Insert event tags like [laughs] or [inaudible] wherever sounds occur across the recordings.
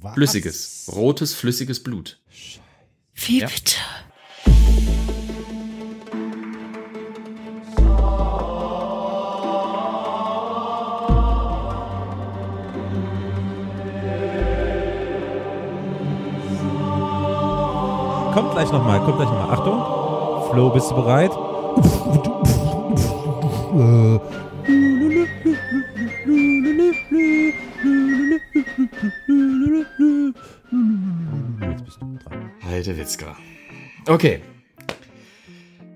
Was? Flüssiges, rotes, flüssiges Blut. Wie Ja. bitte? Kommt gleich nochmal, kommt gleich nochmal. Achtung. Flo, bist du bereit? [laughs] Jetzt bist du dran. Heidewitzka. Okay.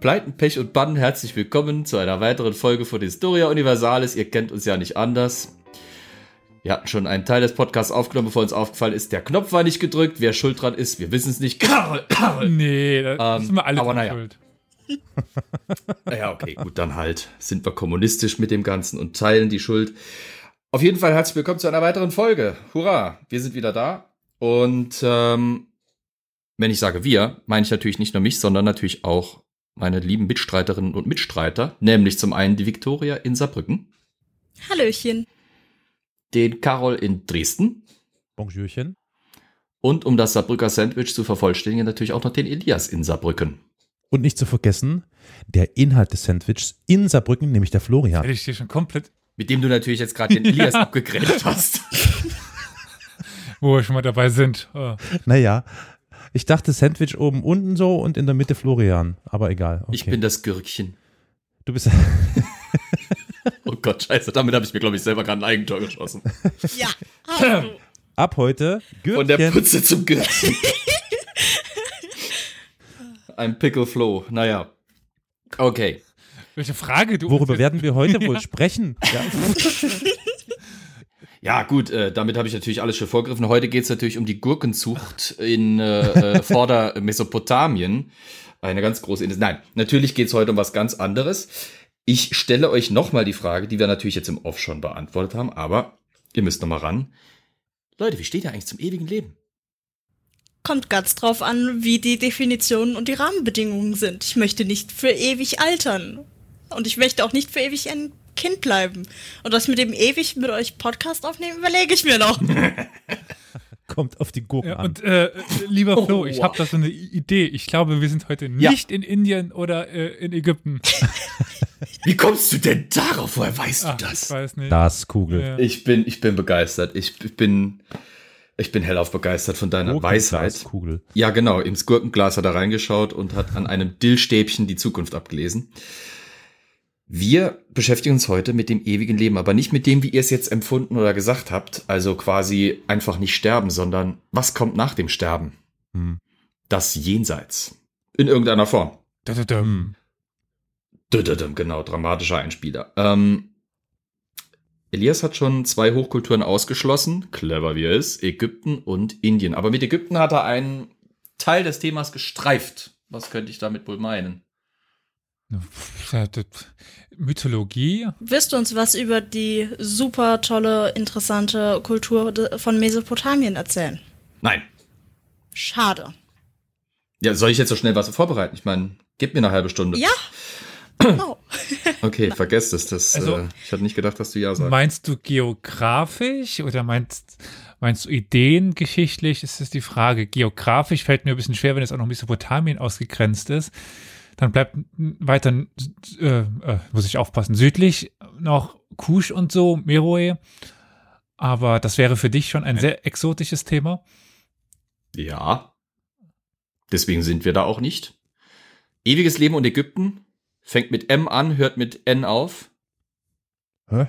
Pleiten, Pech und Bann, herzlich willkommen zu einer weiteren Folge von Historia Universalis. Ihr kennt uns ja nicht anders. Wir hatten schon einen Teil des Podcasts aufgenommen, bevor uns aufgefallen ist, der Knopf war nicht gedrückt. Wer schuld dran ist, wir wissen es nicht. Karl, Karl. Nee, da Ähm, sind wir alle aber naja. schuld. [laughs] Naja, okay, gut, dann halt sind wir kommunistisch mit dem Ganzen und teilen die Schuld. Auf jeden Fall herzlich willkommen zu einer weiteren Folge. Hurra, wir sind wieder da. Und ähm, wenn ich sage wir, meine ich natürlich nicht nur mich, sondern natürlich auch meine lieben Mitstreiterinnen und Mitstreiter, nämlich zum einen die Viktoria in Saarbrücken, Hallöchen. den Karol in Dresden Bonjourchen. und um das Saarbrücker Sandwich zu vervollständigen, natürlich auch noch den Elias in Saarbrücken. Und nicht zu vergessen, der Inhalt des Sandwichs in Saarbrücken, nämlich der Florian. Hätte ich dir schon komplett, Mit dem du natürlich jetzt gerade den [laughs] Elias Ja. abgegrätscht hast. wo wir schon mal dabei sind. Oh. Naja, ich dachte Sandwich oben, unten so und in der Mitte Florian. Aber egal. Okay. Ich bin das Gürkchen. du bist [laughs] Oh Gott, scheiße, damit habe ich mir, glaube ich, selber gerade ein Eigentor geschossen. Ja, ab heute Von der Gürkchen. Putze zum Gürkchen. [laughs] Ein Pickle Flow, naja. Okay. Welche Frage du Worüber [laughs] werden wir heute wohl sprechen? Ja. [laughs] Ja, gut, äh, damit habe ich natürlich alles schon vorgegriffen. Heute geht es natürlich um die Gurkenzucht in äh, äh, Vorder-Mesopotamien. [laughs] Eine ganz große Industrie. Nein, natürlich geht es heute um was ganz anderes. Ich stelle euch nochmal die Frage, die wir natürlich jetzt im Off schon beantwortet haben, aber ihr müsst nochmal ran. Leute, wie steht ihr eigentlich zum ewigen Leben? Kommt ganz drauf an, wie die Definitionen und die Rahmenbedingungen sind. Ich möchte nicht für ewig altern. Und ich möchte auch nicht für ewig ein Kind bleiben. Und das mit dem ewig mit euch Podcast aufnehmen, überlege ich mir noch. [laughs] Kommt auf die Gurken Ja, an. und äh, lieber Oh, Flo, ich wow. habe da so eine Idee. Ich glaube, wir sind heute Ja. nicht in Indien oder äh, in Ägypten. [laughs] Wie kommst du denn darauf? Woher weißt Ach, du ich das? weiß nicht. Das Kugel. Ja. Ich bin, ich bin begeistert. Ich bin, ich bin hellauf begeistert von deiner Weisheit. Kugel. Ja, genau. Ins Gurkenglas hat er reingeschaut und hat an einem Dillstäbchen die Zukunft abgelesen. Wir beschäftigen uns heute mit dem ewigen Leben, aber nicht mit dem, wie ihr es jetzt empfunden oder gesagt habt. Also quasi einfach nicht sterben, sondern was kommt nach dem Sterben? Hm. Das Jenseits. In irgendeiner Form. Dum-dum-dum. Dödödüm, Genau, dramatischer Einspieler. Ähm, Elias hat schon zwei Hochkulturen ausgeschlossen, clever wie er ist, Ägypten und Indien. Aber mit Ägypten hat er einen Teil des Themas gestreift. Was könnte ich damit wohl meinen? Das- Mythologie? Wirst du uns was über die super tolle, interessante Kultur von Mesopotamien erzählen? Nein. Schade. Ja, soll ich jetzt so schnell was vorbereiten? Ich meine, gib mir eine halbe Stunde. Ja. [clears throat] Genau. [laughs] Okay, vergesst es. Das, Also- äh, ich hatte nicht gedacht, dass du ja sagst. Meinst du geografisch oder meinst, meinst du ideengeschichtlich? Das ist die Frage. Geografisch fällt mir ein bisschen schwer, wenn jetzt auch noch Mesopotamien ausgegrenzt ist. Dann bleibt weiter, äh, äh, muss ich aufpassen, südlich noch Kusch und so, Meroe. Aber das wäre für dich schon ein sehr exotisches Thema. Ja. Deswegen sind wir da auch nicht. Ewiges Leben und Ägypten fängt mit M an, hört mit N auf. Hä?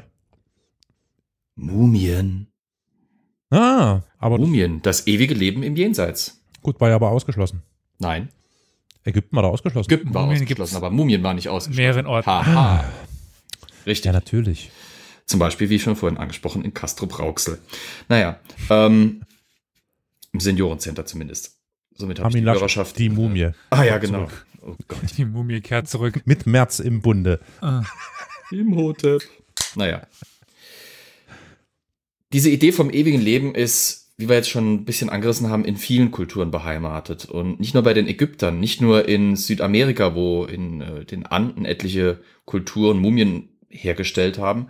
Mumien. Ah, aber Mumien, das ewige Leben im Jenseits. gut, war ja aber ausgeschlossen. Nein, Ägypten war da ausgeschlossen. Ägypten war Mumien ausgeschlossen, aber Mumien war nicht ausgeschlossen. mehreren Orten. Haha. Richtig. Ja, natürlich. Zum Beispiel, wie schon vorhin angesprochen, in Castro Brauxel. Naja, ähm, im Seniorencenter zumindest. Somit habe ich die Hörerschaft. die Mumie. Ah ja, genau. Oh Gott. Die Mumie kehrt zurück. Mit März im Bunde. Ah. Im Hotel. Naja. Diese Idee vom ewigen Leben ist, wie wir jetzt schon ein bisschen angerissen haben, in vielen Kulturen beheimatet. Und nicht nur bei den Ägyptern, nicht nur in Südamerika, wo in äh, den Anden etliche Kulturen Mumien hergestellt haben.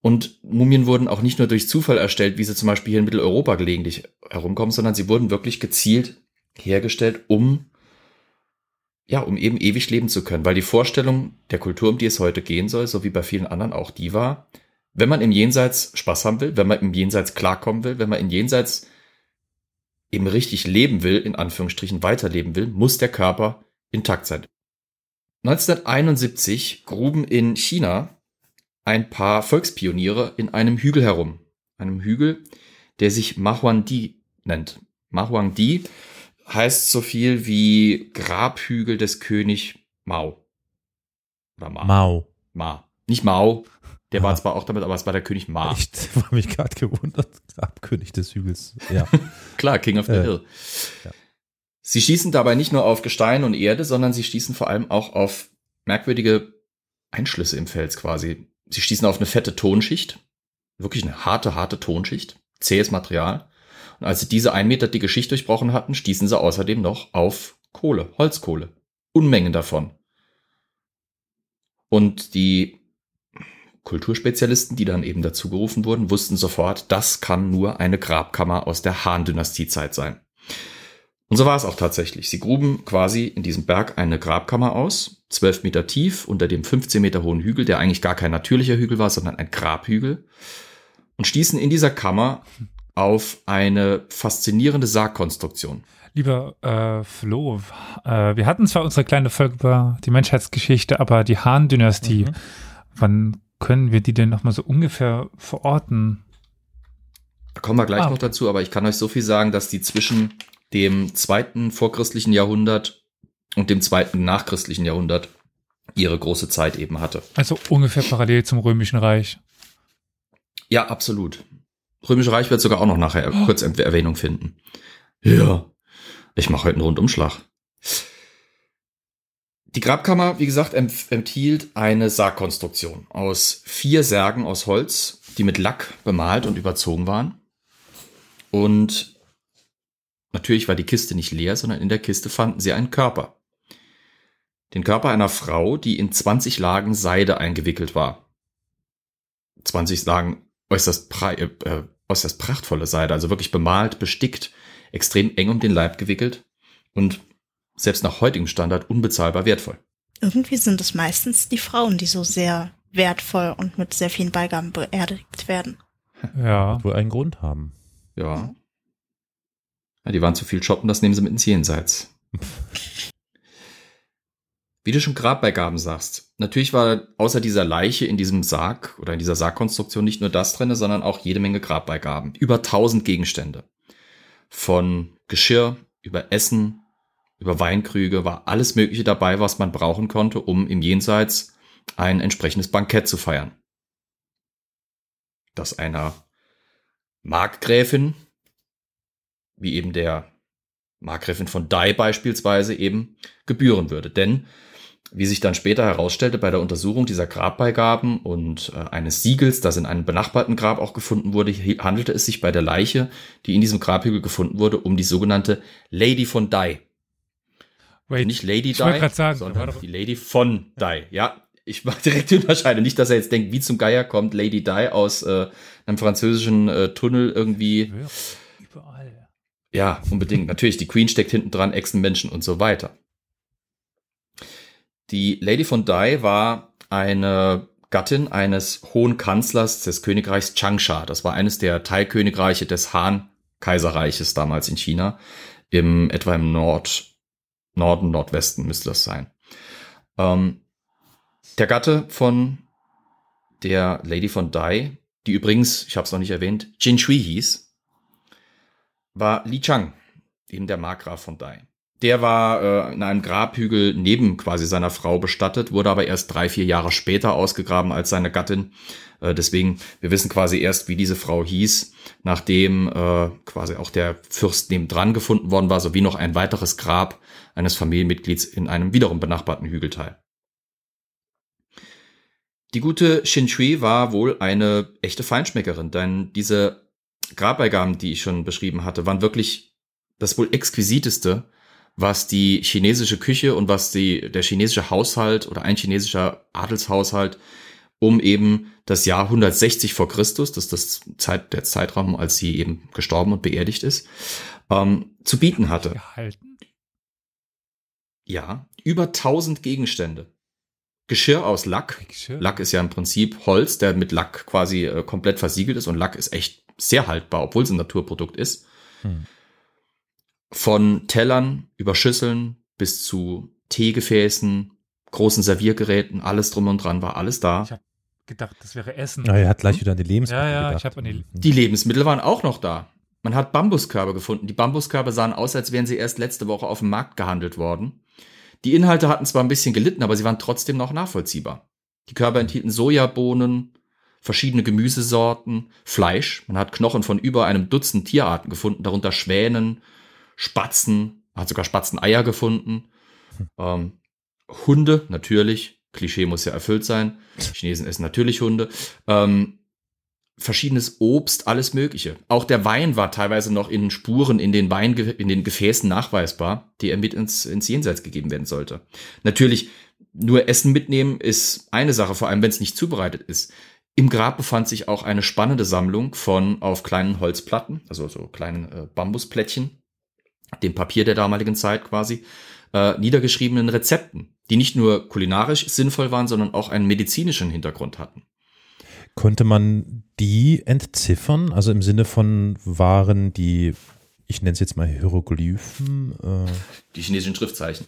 Und Mumien wurden auch nicht nur durch Zufall erstellt, wie sie zum Beispiel hier in Mitteleuropa gelegentlich herumkommen, sondern sie wurden wirklich gezielt hergestellt, um ja, um eben ewig leben zu können, weil die Vorstellung der Kultur, um die es heute gehen soll, so wie bei vielen anderen auch die war, wenn man im Jenseits Spaß haben will, wenn man im Jenseits klarkommen will, wenn man im Jenseits eben richtig leben will, in Anführungsstrichen weiterleben will, muss der Körper intakt sein. 1971 gruben in China ein paar Volkspioniere in einem Hügel herum. Einem Hügel, der sich Mahuangdi nennt. Mahuangdi heißt so viel wie Grabhügel des König Mao. Oder Ma. Mao. Ma. Nicht Mao. Der war zwar auch damit, aber es war der König Ma. Ich [laughs] war mich gerade gewundert. Grabkönig des Hügels. Ja. [laughs] Klar, King of the äh, Hill. Ja. Sie schießen dabei nicht nur auf Gestein und Erde, sondern sie schießen vor allem auch auf merkwürdige Einschlüsse im Fels quasi. Sie schießen auf eine fette Tonschicht. Wirklich eine harte, harte Tonschicht. Zähes Material. Und als sie diese ein Meter dicke Schicht durchbrochen hatten, stießen sie außerdem noch auf Kohle, Holzkohle. Unmengen davon. Und die Kulturspezialisten, die dann eben dazu gerufen wurden, wussten sofort, das kann nur eine Grabkammer aus der Han-Dynastiezeit sein. Und so war es auch tatsächlich. Sie gruben quasi in diesem Berg eine Grabkammer aus, zwölf Meter tief, unter dem 15 Meter hohen Hügel, der eigentlich gar kein natürlicher Hügel war, sondern ein Grabhügel, und stießen in dieser Kammer auf eine faszinierende Sargkonstruktion. Lieber äh, Flo, äh, wir hatten zwar unsere kleine Folge über die Menschheitsgeschichte, aber die Han-Dynastie, mhm. wann können wir die denn nochmal so ungefähr verorten? Da kommen wir gleich ah. noch dazu, aber ich kann euch so viel sagen, dass die zwischen dem zweiten vorchristlichen Jahrhundert und dem zweiten nachchristlichen Jahrhundert ihre große Zeit eben hatte. Also ungefähr parallel zum Römischen Reich. Ja, absolut. Römische Reich wird sogar auch noch nachher oh. kurz Erwähnung finden. Ja, ich mache heute einen Rundumschlag. Die Grabkammer, wie gesagt, enthielt eine Sargkonstruktion aus vier Särgen aus Holz, die mit Lack bemalt und überzogen waren. Und natürlich war die Kiste nicht leer, sondern in der Kiste fanden sie einen Körper. Den Körper einer Frau, die in 20 Lagen Seide eingewickelt war. 20 Lagen äußerst, äh, äh, äußerst prachtvolle Seide, also wirklich bemalt, bestickt, extrem eng um den Leib gewickelt und selbst nach heutigem Standard unbezahlbar wertvoll. Irgendwie sind es meistens die Frauen, die so sehr wertvoll und mit sehr vielen Beigaben beerdigt werden. Ja. Wohl einen Grund haben. Ja. ja. Die waren zu viel shoppen, das nehmen sie mit ins Jenseits. [laughs] Wie du schon Grabbeigaben sagst, natürlich war außer dieser Leiche in diesem Sarg oder in dieser Sargkonstruktion nicht nur das drinne, sondern auch jede Menge Grabbeigaben. Über tausend Gegenstände. Von Geschirr über Essen, über Weinkrüge war alles Mögliche dabei, was man brauchen konnte, um im Jenseits ein entsprechendes Bankett zu feiern. Das einer Markgräfin, wie eben der Markgräfin von Dai beispielsweise eben, gebühren würde. Denn wie sich dann später herausstellte bei der Untersuchung dieser Grabbeigaben und äh, eines Siegels, das in einem benachbarten Grab auch gefunden wurde, handelte es sich bei der Leiche, die in diesem Grabhügel gefunden wurde, um die sogenannte Lady von Dai. Wait, nicht Lady Di, sagen, sondern die Lady von Di. Ja, ich mache direkt die Unterscheidung. Nicht, dass er jetzt denkt, wie zum Geier kommt Lady Di aus äh, einem französischen äh, Tunnel irgendwie. Überall. Ja, unbedingt. Natürlich, die Queen steckt hinten dran, Echsenmenschen und so weiter. Die Lady von Dai war eine Gattin eines hohen Kanzlers des Königreichs Changsha. Das war eines der Teilkönigreiche des Han-Kaiserreiches damals in China, im etwa im Nord, Norden, Nordwesten müsste das sein. Ähm, der Gatte von der Lady von Dai, die übrigens, ich habe es noch nicht erwähnt, Jin Shui hieß, war Li Chang, eben der Markgraf von Dai. Der war äh, in einem Grabhügel neben quasi seiner Frau bestattet, wurde aber erst drei, vier Jahre später ausgegraben als seine Gattin. Äh, deswegen, wir wissen quasi erst, wie diese Frau hieß, nachdem äh, quasi auch der Fürst nebendran gefunden worden war, sowie noch ein weiteres Grab eines Familienmitglieds in einem wiederum benachbarten Hügelteil. Die gute Xin Shui war wohl eine echte Feinschmeckerin, denn diese Grabbeigaben, die ich schon beschrieben hatte, waren wirklich das wohl exquisiteste, was die chinesische Küche und was die, der chinesische Haushalt oder ein chinesischer Adelshaushalt um eben das Jahr 160 vor Christus, das ist das Zeit, der Zeitraum, als sie eben gestorben und beerdigt ist, ähm, zu bieten hatte. Gehalten? Ja, über 1000 Gegenstände. Geschirr aus Lack. Geschirr? Lack ist ja im Prinzip Holz, der mit Lack quasi äh, komplett versiegelt ist und Lack ist echt sehr haltbar, obwohl es ein Naturprodukt ist. Hm. Von Tellern über Schüsseln bis zu Teegefäßen, großen Serviergeräten, alles drum und dran war alles da. Ich habe gedacht, das wäre Essen. Ja, er hat gleich wieder an die Lebensmittel Ja, ja, gedacht. ich hab an die- Die Lebensmittel waren auch noch da. Man hat Bambuskörbe gefunden. Die Bambuskörbe sahen aus, als wären sie erst letzte Woche auf dem Markt gehandelt worden. Die Inhalte hatten zwar ein bisschen gelitten, aber sie waren trotzdem noch nachvollziehbar. Die Körbe enthielten Sojabohnen, verschiedene Gemüsesorten, Fleisch. Man hat Knochen von über einem Dutzend Tierarten gefunden, darunter Schwänen, Spatzen, man hat sogar Spatzeneier gefunden. Ähm, Hunde, natürlich. Klischee muss ja erfüllt sein. Chinesen essen natürlich Hunde. Ähm, verschiedenes Obst, alles Mögliche. Auch der Wein war teilweise noch in Spuren in den Wein, in den Gefäßen nachweisbar, die er mit ins, ins Jenseits gegeben werden sollte. Natürlich, nur Essen mitnehmen ist eine Sache, vor allem wenn es nicht zubereitet ist. Im Grab befand sich auch eine spannende Sammlung von auf kleinen Holzplatten, also so kleinen äh, Bambusplättchen, dem Papier der damaligen Zeit quasi, äh, niedergeschriebenen Rezepten, die nicht nur kulinarisch sinnvoll waren, sondern auch einen medizinischen Hintergrund hatten. Konnte man die entziffern? Also im Sinne von waren die, ich nenne es jetzt mal Hieroglyphen. Äh, Die chinesischen Schriftzeichen.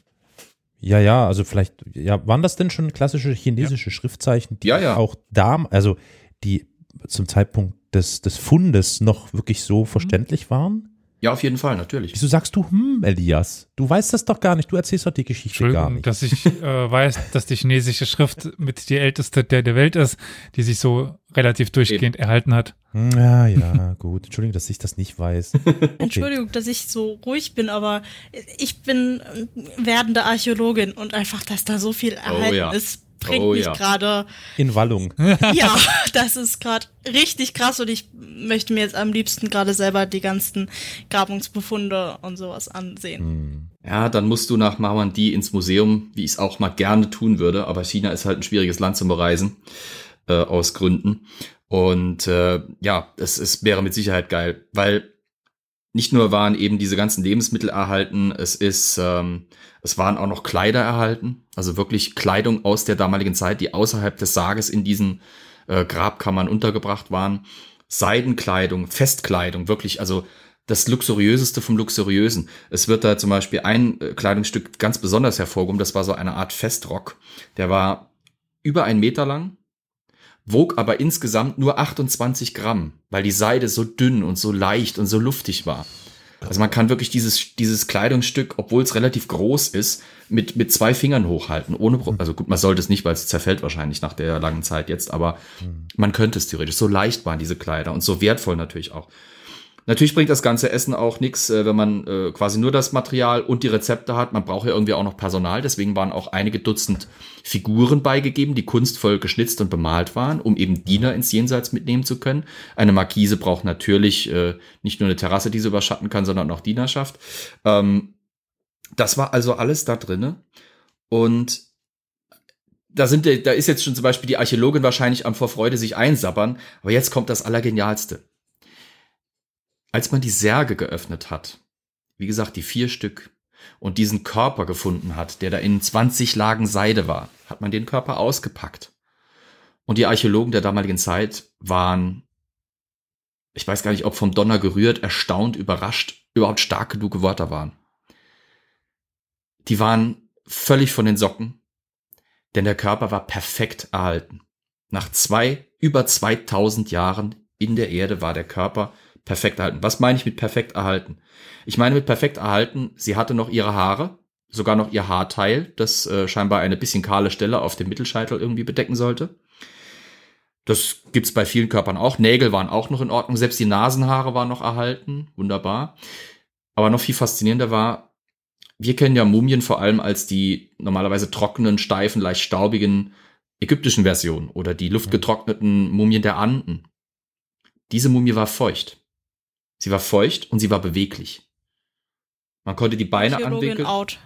ja, ja, also vielleicht, ja, waren das denn schon klassische chinesische Schriftzeichen, die Ja, ja. auch da, also die zum Zeitpunkt des, des Fundes noch wirklich so verständlich waren? Ja, auf jeden Fall, natürlich. Wieso sagst du, hm, Elias? Du weißt das doch gar nicht, du erzählst doch die Geschichte gar Entschuldigung, nicht. dass ich äh, weiß, dass die chinesische Schrift mit die älteste der, der Welt ist, die sich so relativ durchgehend erhalten hat. Hm, Ja, ja, gut. Entschuldigung, dass ich das nicht weiß. [laughs] Okay. Entschuldigung, dass ich so ruhig bin, aber ich bin äh, werdende Archäologin und einfach, dass da so viel erhalten ja. ist, bringt Oh mich ja. gerade. In Wallung. [laughs] Ja, [laughs] das ist gerade richtig krass und ich möchte mir jetzt am liebsten gerade selber die ganzen Grabungsbefunde und sowas ansehen. Hm. Ja, dann musst du nach Marmandi ins Museum, wie ich es auch mal gerne tun würde, aber China ist halt ein schwieriges Land zum Bereisen, äh, aus Gründen. Und äh, ja, es, es wäre mit Sicherheit geil, weil nicht nur waren eben diese ganzen Lebensmittel erhalten, es ist, ähm, es waren auch noch Kleider erhalten, also wirklich Kleidung aus der damaligen Zeit, die außerhalb des Sarges in diesen äh, Grabkammern untergebracht waren. Seidenkleidung, Festkleidung, wirklich, also das Luxuriöseste vom Luxuriösen. Es wird da zum Beispiel ein äh, Kleidungsstück ganz besonders hervorgehoben, das war so eine Art Festrock. Der war über einen Meter lang, wog aber insgesamt nur 28 Gramm, weil die Seide so dünn und so leicht und so luftig war. Also man kann wirklich dieses, dieses Kleidungsstück, obwohl es relativ groß ist, mit, mit zwei Fingern hochhalten, ohne, Pro also gut, man sollte es nicht, weil es zerfällt wahrscheinlich nach der langen Zeit jetzt, aber man könnte es theoretisch. So leicht waren diese Kleider und so wertvoll natürlich auch. Natürlich bringt das ganze Essen auch nichts, äh, wenn man äh, quasi nur das Material und die Rezepte hat. Man braucht ja irgendwie auch noch Personal. Deswegen waren auch einige Dutzend Figuren beigegeben, die kunstvoll geschnitzt und bemalt waren, um eben Diener ins Jenseits mitnehmen zu können. Eine Markise braucht natürlich äh, nicht nur eine Terrasse, die sie überschatten kann, sondern auch Dienerschaft. Ähm, das war also alles da drinne. Und da sind, da ist jetzt schon zum Beispiel die Archäologin wahrscheinlich am vor Freude sich einsabbern. Aber jetzt kommt das Allergenialste als man die Särge geöffnet hat, wie gesagt, die vier Stück, und diesen Körper gefunden hat, der da in 20 Lagen Seide war, hat man den Körper ausgepackt. Und die Archäologen der damaligen Zeit waren, ich weiß gar nicht, ob vom Donner gerührt, erstaunt, überrascht, überhaupt stark genug Wörter waren. Die waren völlig von den Socken, denn der Körper war perfekt erhalten. Nach zwei, über 2000 Jahren in der Erde war der Körper perfekt erhalten. Was meine ich mit perfekt erhalten? Ich meine mit perfekt erhalten, sie hatte noch ihre Haare, sogar noch ihr Haarteil, das äh, scheinbar eine bisschen kahle Stelle auf dem Mittelscheitel irgendwie bedecken sollte. Das gibt's bei vielen Körpern auch. Nägel waren auch noch in Ordnung, selbst die Nasenhaare waren noch erhalten, wunderbar. Aber noch viel faszinierender war, wir kennen ja Mumien vor allem als die normalerweise trockenen, steifen, leicht staubigen ägyptischen Versionen oder die luftgetrockneten Mumien der Anden. Diese Mumie war feucht. Sie war feucht und sie war beweglich. Man konnte die Beine Archäologin anwinkeln. out.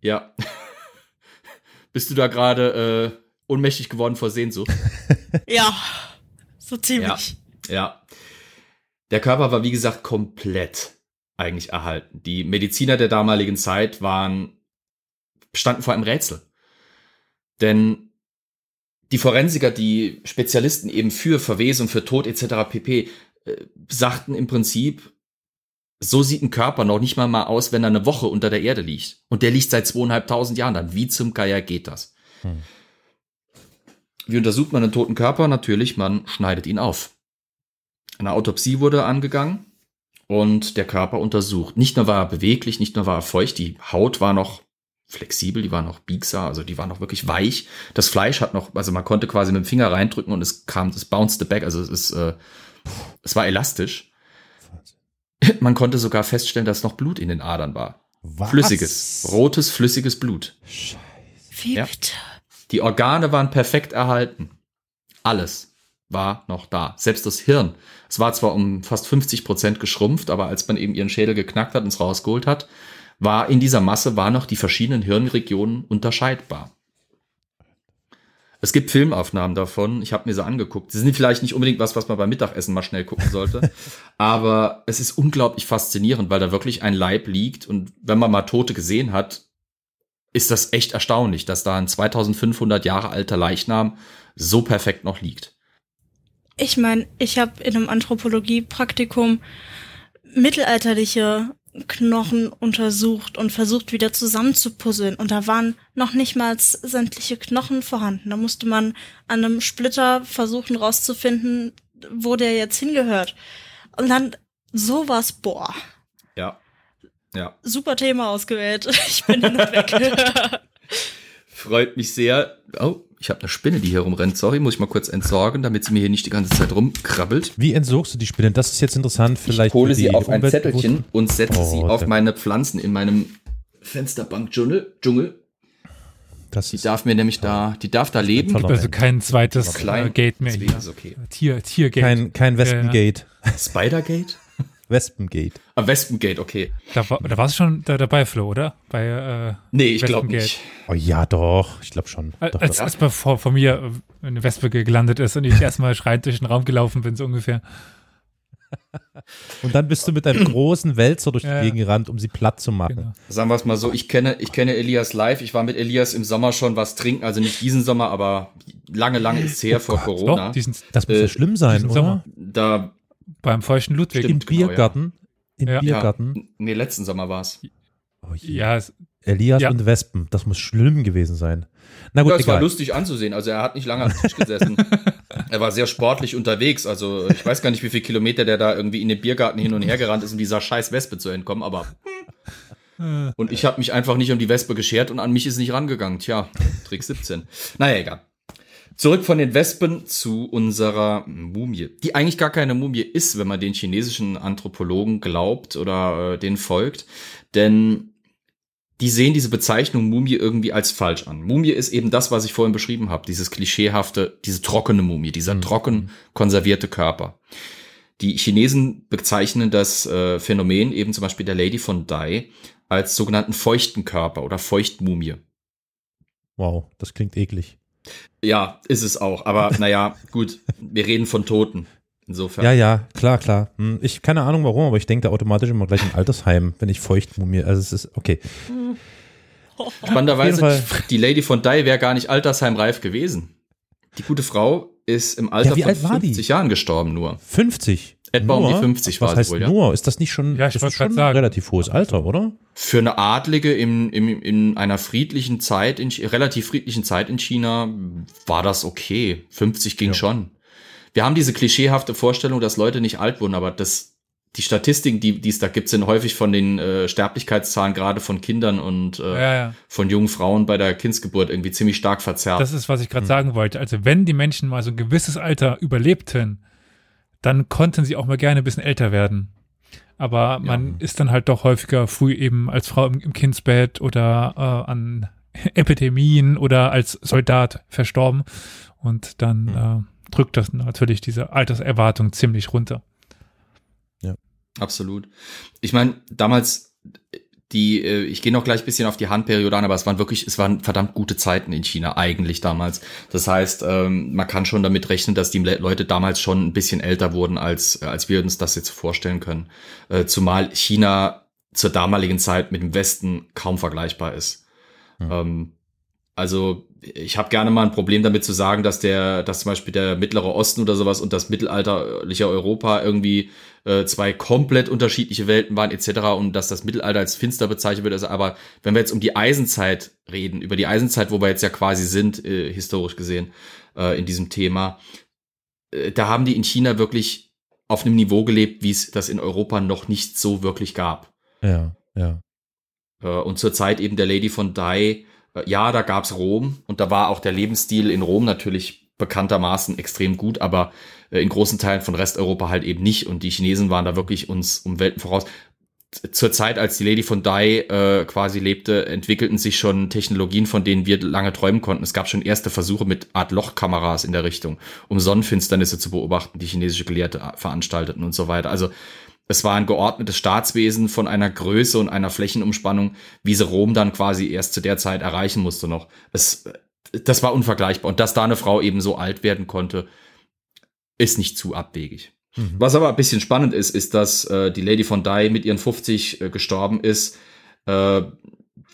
Ja. [laughs] Bist du da gerade ohnmächtig geworden vor Sehnsucht. [laughs] Ja, so ziemlich. Ja, ja. Der Körper war, wie gesagt, komplett eigentlich erhalten. Die Mediziner der damaligen Zeit waren, standen vor einem Rätsel. Denn die Forensiker, die Spezialisten eben für Verwesung, für Tod etc. pp. Äh, sagten im Prinzip, so sieht ein Körper noch nicht mal mal aus, wenn er eine Woche unter der Erde liegt. Und der liegt seit zweieinhalbtausend Jahren dann. Wie zum Geier geht das? Hm. Wie untersucht man einen toten Körper? Natürlich, man schneidet ihn auf. Eine Autopsie wurde angegangen und der Körper untersucht. Nicht nur war er beweglich, nicht nur war er feucht, die Haut war noch flexibel, die war noch biegsam, also die war noch wirklich weich. Das Fleisch hat noch, also man konnte quasi mit dem Finger reindrücken und es kam, es bounced back, also es ist, äh, es war elastisch. Man konnte sogar feststellen, dass noch Blut in den Adern war. Was? Flüssiges, rotes, flüssiges Blut. Scheiße. Wie ja. bitte? Die Organe waren perfekt erhalten. Alles war noch da. Selbst das Hirn. Es war zwar um fast 50 Prozent geschrumpft, aber als man eben ihren Schädel geknackt hat und es rausgeholt hat, war in dieser Masse waren noch die verschiedenen Hirnregionen unterscheidbar. Es gibt Filmaufnahmen davon. Ich habe mir sie angeguckt. Sie sind vielleicht nicht unbedingt was, was man beim Mittagessen mal schnell gucken sollte. [laughs] aber es ist unglaublich faszinierend, weil da wirklich ein Leib liegt. Und wenn man mal Tote gesehen hat, ist das echt erstaunlich, dass da ein 2500 Jahre alter Leichnam so perfekt noch liegt. Ich meine, ich habe in einem Anthropologie-Praktikum mittelalterliche Knochen untersucht und versucht wieder zusammenzupuzzeln. Und da waren noch nicht mal sämtliche Knochen vorhanden. Da musste man an einem Splitter versuchen rauszufinden, wo der jetzt hingehört. Und dann sowas, boah. Ja. Ja. Super Thema ausgewählt. [laughs] Ich bin dann weg. [laughs] Freut mich sehr. Oh, ich habe eine Spinne, die hier rumrennt. Sorry, muss ich mal kurz entsorgen, damit sie mir hier nicht die ganze Zeit rumkrabbelt. Wie entsorgst du die Spinne? Das ist jetzt interessant. Vielleicht ich hole sie auf ein Zettelchen und setze oh, sie auf meine Pflanzen in meinem Fensterbank-Dschungel. Dschungel. Das die darf mir nämlich da, die darf da leben. Gibt also kein zweites Klein, Gate mehr. Hier. Okay. Tier, Tiergate. Kein, kein Wespengate. Spidergate? Wespengate. Ah, Wespengate, okay. Da, war, da warst du schon da, dabei, Flo, oder? Bei, äh, nee, ich glaube nicht. Oh ja, doch. Ich glaube schon. Doch, als, als bei vor, vor mir äh, eine Wespe gelandet ist und ich [laughs] erstmal schreiend durch den Raum gelaufen bin, so ungefähr. Und dann bist du mit einem großen Wälzer durch die ja, Gegend gerannt, um sie platt zu machen. Genau. Sagen wir es mal so, ich kenne, ich kenne Elias live. Ich war mit Elias im Sommer schon was trinken, also nicht diesen Sommer, aber lange, lange ist her oh vor Gott, Corona. Doch, diesen, das muss ja äh, schlimm sein, oder? Sommer. Da beim feuchten Ludwig. Stimmt, Im Biergarten. Im ja. Biergarten. Ja, nee, letzten Sommer war es. Oh ja, Elias ja. und Wespen, das muss schlimm gewesen sein. Na gut, ja, es war lustig anzusehen. Also er hat nicht lange am Tisch gesessen. [laughs] er war sehr sportlich unterwegs. Also ich weiß gar nicht, wie viele Kilometer der da irgendwie in den Biergarten hin und her gerannt ist, um dieser scheiß Wespe zu entkommen. Aber [laughs] und ich habe mich einfach nicht um die Wespe geschert und an mich ist nicht rangegangen. Tja, Trick 17. Naja, egal. Zurück von den Wespen zu unserer Mumie, die eigentlich gar keine Mumie ist, wenn man den chinesischen Anthropologen glaubt oder äh, den folgt, denn die sehen diese Bezeichnung Mumie irgendwie als falsch an. Mumie ist eben das, was ich vorhin beschrieben habe, dieses klischeehafte, diese trockene Mumie, dieser mhm. trocken konservierte Körper. Die Chinesen bezeichnen das äh, Phänomen eben zum Beispiel der Lady von Dai als sogenannten feuchten Körper oder Feuchtmumie. Wow, das klingt eklig. Ja, ist es auch. Aber [laughs] naja, gut, wir reden von Toten. Insofern. Ja, ja, klar, klar. Hm, ich keine Ahnung warum, aber ich denke da automatisch immer gleich an Altersheim, wenn ich feucht mumie. Also es ist okay. Spannenderweise, die Lady von Dai wäre gar nicht altersheimreif gewesen. Die gute Frau ist im Alter ja, von 50 Jahren gestorben nur. 50? Etwa nur? um die 50 Was war heißt wohl, ja. nur? Ist das nicht schon, ja, ich das ist schon ein relativ hohes Alter, oder? Für eine Adlige in, in, in einer friedlichen Zeit, in, relativ friedlichen Zeit in China, war das okay. 50 ging ja. schon. Wir haben diese klischeehafte Vorstellung, dass Leute nicht alt wurden, aber das, die Statistiken, die, die es da gibt, sind häufig von den äh, Sterblichkeitszahlen gerade von Kindern und äh, ja, ja. von jungen Frauen bei der Kindsgeburt irgendwie ziemlich stark verzerrt. Das ist, was ich gerade hm. sagen wollte. Also wenn die Menschen mal so ein gewisses Alter überlebten, dann konnten sie auch mal gerne ein bisschen älter werden. Aber man ja. ist dann halt doch häufiger früh eben als Frau im, im Kindsbett oder äh, an [laughs] Epidemien oder als Soldat verstorben. Und dann mhm. äh, drückt das natürlich diese Alterserwartung ziemlich runter. Ja. Absolut. Ich meine, damals die, äh, ich gehe noch gleich ein bisschen auf die Handperiode an, aber es waren wirklich, es waren verdammt gute Zeiten in China eigentlich damals. Das heißt, ähm, man kann schon damit rechnen, dass die Leute damals schon ein bisschen älter wurden, als, als wir uns das jetzt vorstellen können. Äh, zumal China zur damaligen Zeit mit dem Westen kaum vergleichbar ist. Mhm. also ich habe gerne mal ein Problem damit zu sagen, dass der, dass zum Beispiel der Mittlere Osten oder sowas und das mittelalterliche Europa irgendwie äh, zwei komplett unterschiedliche Welten waren etc. und dass das Mittelalter als finster bezeichnet wird. Also, aber wenn wir jetzt um die Eisenzeit reden, über die Eisenzeit, wo wir jetzt ja quasi sind, äh, historisch gesehen, äh, in diesem Thema, äh, da haben die in China wirklich auf einem Niveau gelebt, wie es das in Europa noch nicht so wirklich gab. Ja, ja. Äh, und zur Zeit eben der Lady von Dai, ja, da gab's Rom und da war auch der Lebensstil in Rom natürlich bekanntermaßen extrem gut, aber äh, in großen Teilen von Resteuropa halt eben nicht. Und die Chinesen waren da wirklich uns um Welten voraus. Zur Zeit, als die Lady von Dai äh, quasi lebte, entwickelten sich schon Technologien, von denen wir lange träumen konnten. Es gab schon erste Versuche mit Art Lochkameras in der Richtung, um Sonnenfinsternisse zu beobachten, die chinesische Gelehrte veranstalteten und so weiter. Also es war ein geordnetes Staatswesen von einer Größe und einer Flächenumspannung, wie sie Rom dann quasi erst zu der Zeit erreichen musste noch. Es, das war unvergleichbar. Und dass da eine Frau eben so alt werden konnte, ist nicht zu abwegig. Mhm. Was aber ein bisschen spannend ist, ist, dass äh, die Lady von Dai mit ihren 50 äh, gestorben ist, äh,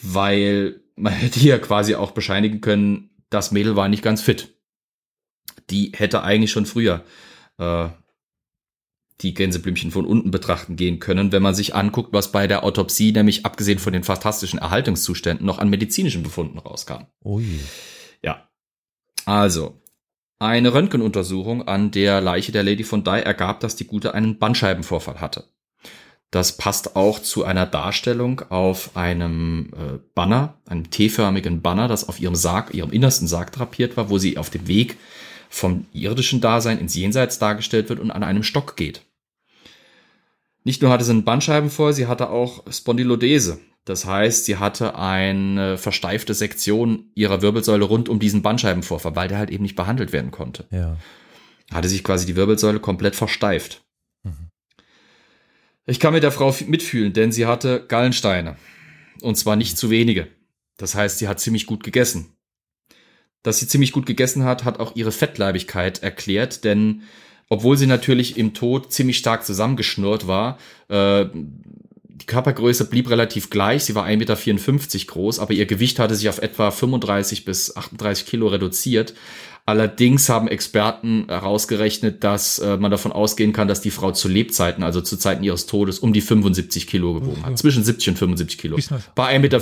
weil [laughs] man hätte hier quasi auch bescheinigen können, das Mädel war nicht ganz fit. Die hätte eigentlich schon früher äh, die Gänseblümchen von unten betrachten gehen können, wenn man sich anguckt, was bei der Autopsie, nämlich abgesehen von den fantastischen Erhaltungszuständen, noch an medizinischen Befunden rauskam. Ui. Ja. Also, eine Röntgenuntersuchung an der Leiche der Lady von Dye ergab, dass die Gute einen Bandscheibenvorfall hatte. Das passt auch zu einer Darstellung auf einem äh, Banner, einem T-förmigen Banner, das auf ihrem Sarg, ihrem innersten Sarg drapiert war, wo sie auf dem Weg vom irdischen Dasein ins Jenseits dargestellt wird und an einem Stock geht. Nicht nur hatte sie einen Bandscheibenvorfall, sie hatte auch Spondylodese. Das heißt, sie hatte eine versteifte Sektion ihrer Wirbelsäule rund um diesen Bandscheibenvorfall, weil der halt eben nicht behandelt werden konnte. Ja. Hatte sich quasi die Wirbelsäule komplett versteift. Mhm. Ich kann mit der Frau mitfühlen, denn sie hatte Gallensteine. Und zwar nicht zu wenige. Das heißt, sie hat ziemlich gut gegessen. Dass sie ziemlich gut gegessen hat, hat auch ihre Fettleibigkeit erklärt, denn obwohl sie natürlich im Tod ziemlich stark zusammengeschnurrt war. Äh, die Körpergröße blieb relativ gleich, sie war 1,54 Meter groß, aber ihr Gewicht hatte sich auf etwa 35 bis 38 Kilo reduziert. Allerdings haben Experten herausgerechnet, dass äh, man davon ausgehen kann, dass die Frau zu Lebzeiten, also zu Zeiten ihres Todes, um die 75 Kilo gewogen hat. Zwischen 70 und 75 Kilo. Bei 1,54 Meter,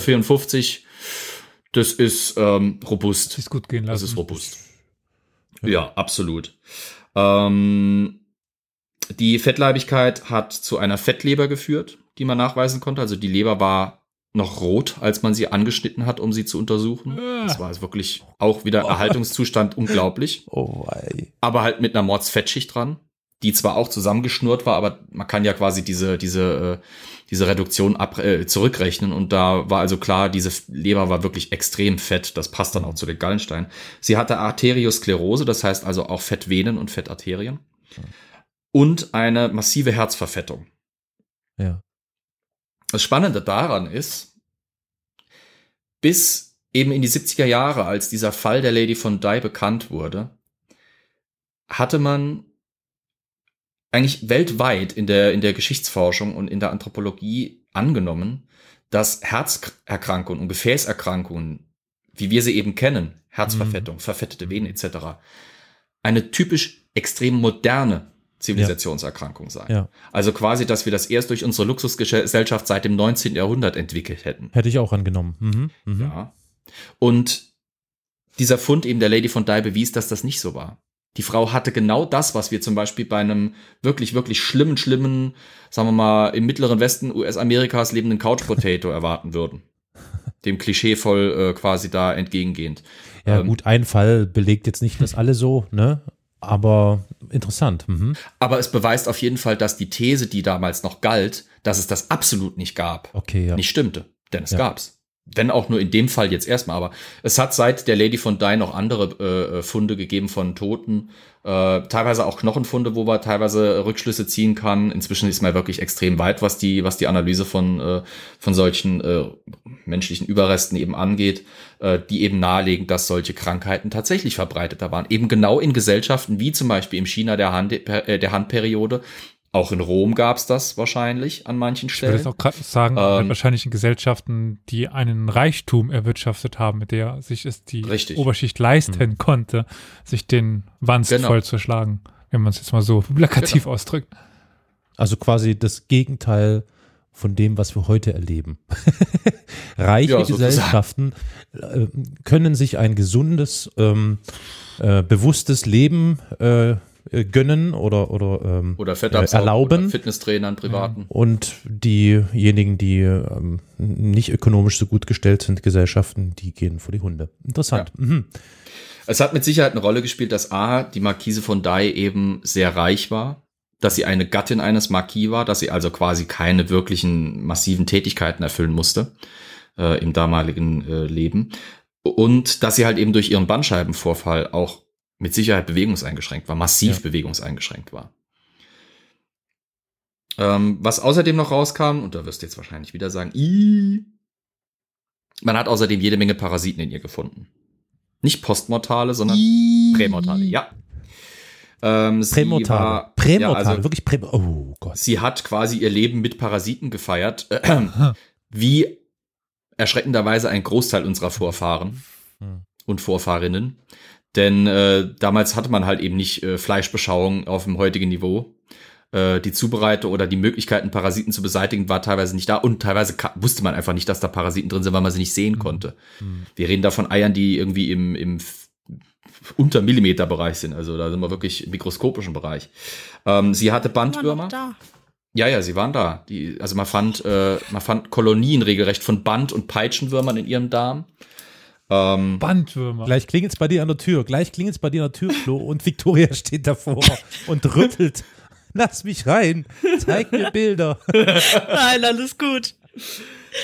das ist ähm, robust. Das ist gut gehen lassen. Das ist robust. Ja, ja absolut. Ähm, die Fettleibigkeit hat zu einer Fettleber geführt, die man nachweisen konnte. Also die Leber war noch rot, als man sie angeschnitten hat, um sie zu untersuchen. Ah. Das war wirklich auch wieder oh. Erhaltungszustand [laughs] unglaublich. Oh, wei. Aber halt mit einer Mordsfettschicht dran, die zwar auch zusammengeschnurrt war, aber man kann ja quasi diese, diese, äh, diese Reduktion ab, äh, zurückrechnen. Und da war also klar, diese Leber war wirklich extrem fett. Das passt dann auch zu den Gallensteinen. Sie hatte Arteriosklerose, das heißt also auch Fettvenen und Fettarterien. Und eine massive Herzverfettung. Ja. Das Spannende daran ist, bis eben in die 70er Jahre, als dieser Fall der Lady von Dye bekannt wurde, hatte man eigentlich weltweit in der, in der Geschichtsforschung und in der Anthropologie angenommen, dass Herzerkrankungen und Gefäßerkrankungen, wie wir sie eben kennen, Herzverfettung, mhm. verfettete Venen etc., eine typisch extrem moderne Zivilisationserkrankung sein. Ja. Also quasi, dass wir das erst durch unsere Luxusgesellschaft seit dem 19. Jahrhundert entwickelt hätten. Hätte ich auch angenommen. Mhm. Mhm. Ja. Und dieser Fund eben der Lady von Dye bewies, dass das nicht so war. Die Frau hatte genau das, was wir zum Beispiel bei einem wirklich, wirklich schlimmen, schlimmen, sagen wir mal, im mittleren Westen US-Amerikas lebenden Couch Potato erwarten würden. Dem Klischee voll äh, quasi da entgegengehend. Ja, ähm, gut, ein Fall belegt jetzt nicht, dass alle so, ne? Aber interessant. Mhm. Aber es beweist auf jeden Fall, dass die These, die damals noch galt, dass es das absolut nicht gab, okay, ja. nicht stimmte. Denn es ja. gab's. Wenn auch nur in dem Fall jetzt erstmal. Aber es hat seit der Lady von Dye noch andere äh, Funde gegeben von Toten, äh, teilweise auch Knochenfunde, wo man teilweise Rückschlüsse ziehen kann. Inzwischen ist man wirklich extrem weit, was die, was die Analyse von, äh, von solchen äh, menschlichen Überresten eben angeht, äh, die eben nahelegen, dass solche Krankheiten tatsächlich verbreiteter waren. Eben genau in Gesellschaften wie zum Beispiel im China der, Hand, äh, der Handperiode, auch in Rom gab es das wahrscheinlich an manchen Stellen. Ich würde auch gerade sagen, ähm, wahrscheinlich in Gesellschaften, die einen Reichtum erwirtschaftet haben, mit der sich es die richtig. Oberschicht leisten mhm. konnte, sich den Wanst genau. vollzuschlagen, wenn man es jetzt mal so plakativ genau. ausdrückt. Also quasi das Gegenteil von dem, was wir heute erleben. [laughs] Reiche ja, Gesellschaften äh, können sich ein gesundes, ähm, äh, bewusstes Leben äh, äh, gönnen oder oder, ähm, oder äh, erlauben. Oder Fitnesstrainern, privaten. Und diejenigen, die ähm, nicht ökonomisch so gut gestellt sind, Gesellschaften, die gehen vor die Hunde. Interessant. Ja. Mhm. Es hat mit Sicherheit eine Rolle gespielt, dass A, die Marquise von Dai eben sehr reich war, dass sie eine Gattin eines Marquis war, dass sie also quasi keine wirklichen massiven Tätigkeiten erfüllen musste äh, im damaligen äh, Leben. Und dass sie halt eben durch ihren Bandscheibenvorfall auch mit Sicherheit bewegungseingeschränkt war, massiv ja. bewegungseingeschränkt war. Ähm, was außerdem noch rauskam, und da wirst du jetzt wahrscheinlich wieder sagen, Ii, man hat außerdem jede Menge Parasiten in ihr gefunden. Nicht postmortale, sondern Ii. prämortale, ja. Ähm, prämortale. War, prämortale, ja, also, wirklich prämortale. Oh Gott. Sie hat quasi ihr Leben mit Parasiten gefeiert, [clears throat] wie erschreckenderweise ein Großteil unserer Vorfahren hm. und Vorfahrinnen. Denn äh, damals hatte man halt eben nicht äh, Fleischbeschauung auf dem heutigen Niveau. Äh, die Zubereitung oder die Möglichkeiten, Parasiten zu beseitigen, war teilweise nicht da. Und teilweise wusste man einfach nicht, dass da Parasiten drin sind, weil man sie nicht sehen mhm. konnte. Mhm. Wir reden da von Eiern, die irgendwie im, im unter Millimeterbereich sind. Also da sind wir wirklich im mikroskopischen Bereich. Ähm, sie hatte Bandwürmer. Ja, ja, sie waren da. Die, also man fand, äh, man fand Kolonien regelrecht von Band- und Peitschenwürmern in ihrem Darm. Ähm, Bandwürmer. Gleich klingelt es bei dir an der Tür. Gleich klingelt es bei dir an der Tür, Flo, und Victoria [laughs] steht davor und rüttelt. Lass mich rein. Zeig mir Bilder. [laughs] Nein, alles gut.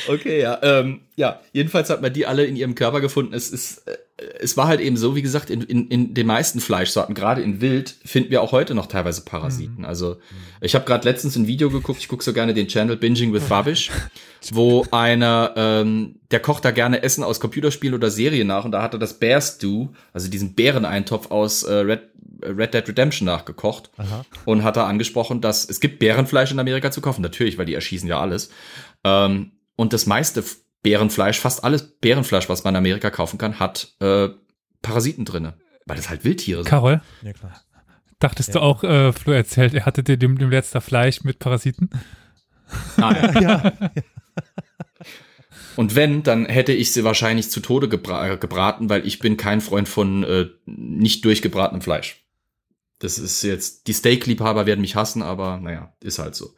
Okay, ja. Ähm, ja, jedenfalls hat man die alle in ihrem Körper gefunden. Es ist, äh, es war halt eben so, wie gesagt, in, in, in den meisten Fleischsorten, gerade in Wild, finden wir auch heute noch teilweise Parasiten. Mhm. Also ich habe gerade letztens ein Video geguckt, ich gucke so gerne den Channel Binging with Babish, [laughs] wo einer, ähm, der kocht da gerne Essen aus Computerspielen oder Serien nach und da hat er das Bear Stew, also diesen Bäreneintopf aus äh, Red, Red Dead Redemption nachgekocht Aha. und hat da angesprochen, dass es gibt Bärenfleisch in Amerika zu kaufen, natürlich, weil die erschießen ja alles. Ähm, und das meiste Bärenfleisch, fast alles Bärenfleisch, was man in Amerika kaufen kann, hat äh, Parasiten drinne, weil das halt Wildtiere sind. Carol? Ja, klar. Dachtest ja. du auch, äh, Flo erzählt, er hatte dir dem, dem letzter Fleisch mit Parasiten? Nein. [laughs] ja. [laughs] Und wenn, dann hätte ich sie wahrscheinlich zu Tode gebra gebraten, weil ich bin kein Freund von äh, nicht durchgebratenem Fleisch. Das ist jetzt, die Steak-Liebhaber werden mich hassen, aber naja, ist halt so.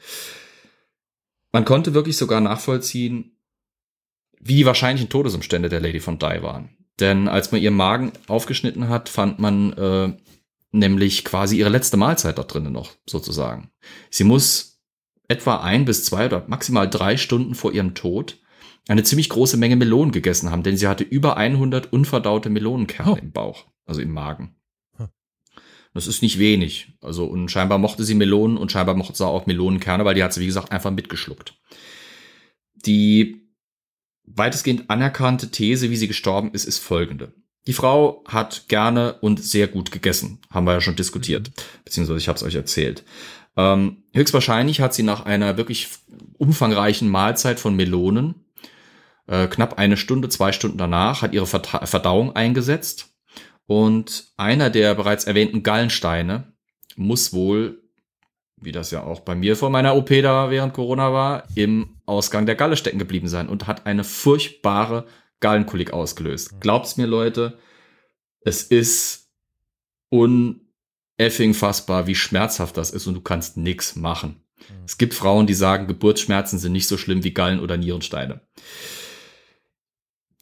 Man konnte wirklich sogar nachvollziehen, wie die wahrscheinlichen Todesumstände der Lady von Dye waren. Denn als man ihren Magen aufgeschnitten hat, fand man äh, nämlich quasi ihre letzte Mahlzeit da drinnen noch, sozusagen. Sie muss etwa ein bis zwei oder maximal drei Stunden vor ihrem Tod eine ziemlich große Menge Melonen gegessen haben, denn sie hatte über 100 unverdaute Melonenkerne oh. im Bauch, also im Magen. Das ist nicht wenig. Also, und scheinbar mochte sie Melonen und scheinbar mochte sie auch Melonenkerne, weil die hat sie, wie gesagt, einfach mitgeschluckt. Die weitestgehend anerkannte These, wie sie gestorben ist, ist folgende. Die Frau hat gerne und sehr gut gegessen, haben wir ja schon diskutiert, beziehungsweise ich habe es euch erzählt. Ähm, höchstwahrscheinlich hat sie nach einer wirklich umfangreichen Mahlzeit von Melonen, äh, knapp eine Stunde, zwei Stunden danach, hat ihre Verdauung eingesetzt und einer der bereits erwähnten Gallensteine muss wohl wie das ja auch bei mir vor meiner OP da während Corona war, im Ausgang der Galle stecken geblieben sein und hat eine furchtbare Gallenkolik ausgelöst. Mhm. Glaubt's mir, Leute, es ist uneffing fassbar, wie schmerzhaft das ist und du kannst nix machen. Mhm. Es gibt Frauen, die sagen, Geburtsschmerzen sind nicht so schlimm wie Gallen- oder Nierensteine.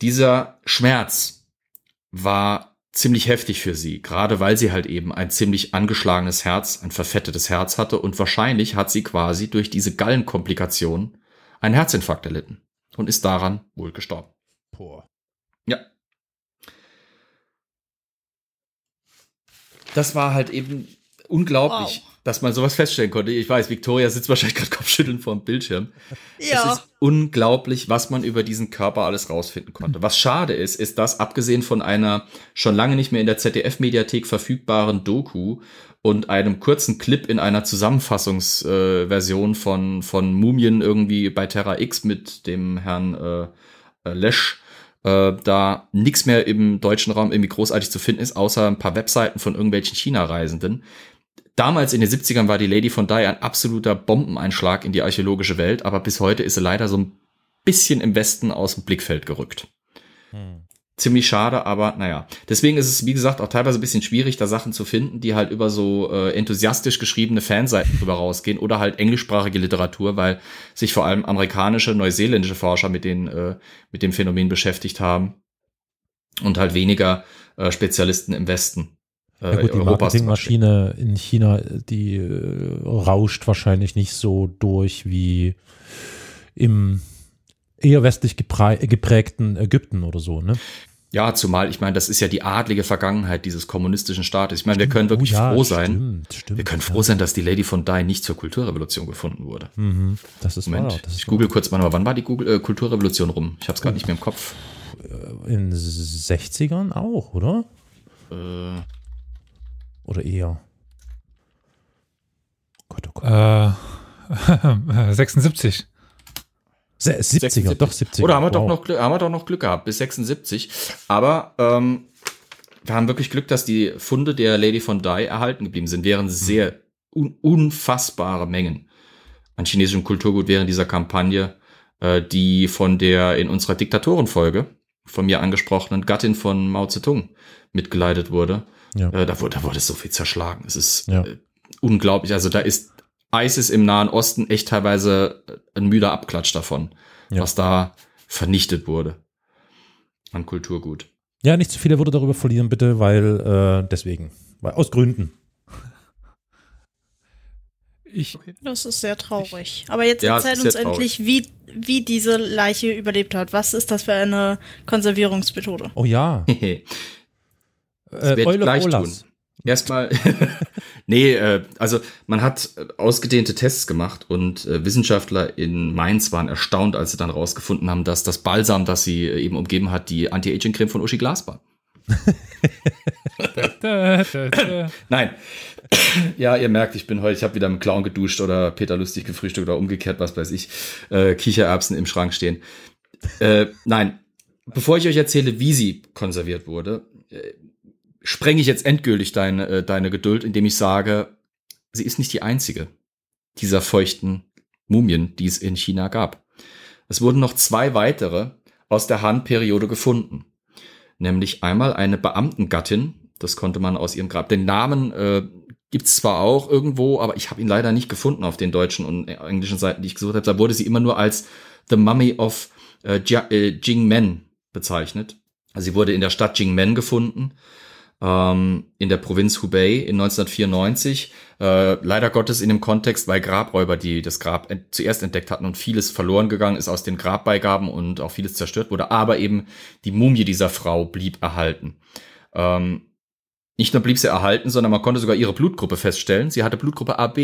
Dieser Schmerz war ziemlich heftig für sie, gerade weil sie halt eben ein ziemlich angeschlagenes Herz, ein verfettetes Herz hatte und wahrscheinlich hat sie quasi durch diese Gallenkomplikation einen Herzinfarkt erlitten und ist daran wohl gestorben. Boah. Ja. Das war halt eben unglaublich. Wow dass man sowas feststellen konnte. Ich weiß, Victoria sitzt wahrscheinlich gerade [laughs] kopfschütteln vor dem Bildschirm. Ja. Es ist unglaublich, was man über diesen Körper alles rausfinden konnte. Was schade ist, ist, dass abgesehen von einer schon lange nicht mehr in der ZDF-Mediathek verfügbaren Doku und einem kurzen Clip in einer Zusammenfassungsversion äh, von, von Mumien irgendwie bei Terra X mit dem Herrn äh, äh Lesch, äh, da nichts mehr im deutschen Raum irgendwie großartig zu finden ist, außer ein paar Webseiten von irgendwelchen China-Reisenden damals in den 70ern war die Lady von Dai ein absoluter Bombeneinschlag in die archäologische Welt, aber bis heute ist sie leider so ein bisschen im Westen aus dem Blickfeld gerückt. Hm. Ziemlich schade, aber naja. Deswegen ist es, wie gesagt, auch teilweise ein bisschen schwierig, da Sachen zu finden, die halt über so äh, enthusiastisch geschriebene Fanseiten drüber rausgehen oder halt englischsprachige Literatur, weil sich vor allem amerikanische, neuseeländische Forscher mit, den, äh, mit dem Phänomen beschäftigt haben und halt weniger äh, Spezialisten im Westen. Ja gut, die Marketingmaschine in China, die äh, rauscht wahrscheinlich nicht so durch wie im eher westlich geprägten Ägypten oder so, ne? Ja, zumal, ich meine, das ist ja die adlige Vergangenheit dieses kommunistischen Staates. Ich meine, wir können wirklich oh, ja, froh sein. Stimmt, stimmt, wir können froh ja. sein, dass die Lady von Dai nicht zur Kulturrevolution gefunden wurde. Mhm, das ist Moment, wahr, das ist ich google wahr. kurz mal, aber wann war die Google, äh, Kulturrevolution rum? Ich habe es gerade nicht mehr im Kopf. In 60ern auch, oder? Äh, oder eher? Gott, oh Gott. Äh, 76. 70er, 76. doch 70. Oder haben wir, wow. doch noch, haben wir doch noch Glück gehabt, bis 76. Aber ähm, wir haben wirklich Glück, dass die Funde der Lady von Dai erhalten geblieben sind, während sehr un unfassbare Mengen an chinesischem Kulturgut während dieser Kampagne, äh, die von der in unserer Diktatorenfolge von mir angesprochenen Gattin von Mao Zedong mitgeleitet wurde. Ja. Äh, da, wurde, da wurde so viel zerschlagen. Es ist ja. äh, unglaublich. Also da ist ISIS im Nahen Osten echt teilweise ein müder Abklatsch davon, ja. was da vernichtet wurde an Kulturgut. Ja, nicht zu viele Worte darüber verlieren, bitte, weil äh, deswegen. Weil, aus Gründen. Ich, das ist sehr traurig. Aber jetzt ja, erzähl uns endlich, wie, wie diese Leiche überlebt hat. Was ist das für eine Konservierungsmethode? Oh ja. [laughs] Das äh, Eule gleich Olas. tun. Erstmal, [laughs] nee, äh, also man hat ausgedehnte Tests gemacht und äh, Wissenschaftler in Mainz waren erstaunt, als sie dann rausgefunden haben, dass das Balsam, das sie äh, eben umgeben hat, die Anti-Aging-Creme von Uschi Glas war. [laughs] [laughs] Nein. [clears throat] Ja, ihr merkt, ich bin heute, ich habe wieder mit Clown geduscht oder Peter Lustig gefrühstückt oder umgekehrt, was weiß ich, äh, Kichererbsen im Schrank stehen. Äh, nein, bevor ich euch erzähle, wie sie konserviert wurde, äh, sprenge ich jetzt endgültig deine, äh, deine Geduld, indem ich sage, sie ist nicht die einzige dieser feuchten Mumien, die es in China gab. Es wurden noch zwei weitere aus der Han-Periode gefunden. Nämlich einmal eine Beamtengattin, das konnte man aus ihrem Grab. Den Namen äh, gibt es zwar auch irgendwo, aber ich habe ihn leider nicht gefunden auf den deutschen und englischen Seiten, die ich gesucht habe. Da wurde sie immer nur als The Mummy of äh, äh Jingmen bezeichnet. Also sie wurde in der Stadt Jingmen gefunden ähm, in der Provinz Hubei in 1994. Äh, leider Gottes in dem Kontext, weil Grabräuber die das Grab ent zuerst entdeckt hatten und vieles verloren gegangen ist aus den Grabbeigaben und auch vieles zerstört wurde. Aber eben die Mumie dieser Frau blieb erhalten. Ähm, nicht nur blieb sie erhalten, sondern man konnte sogar ihre Blutgruppe feststellen. Sie hatte Blutgruppe AB,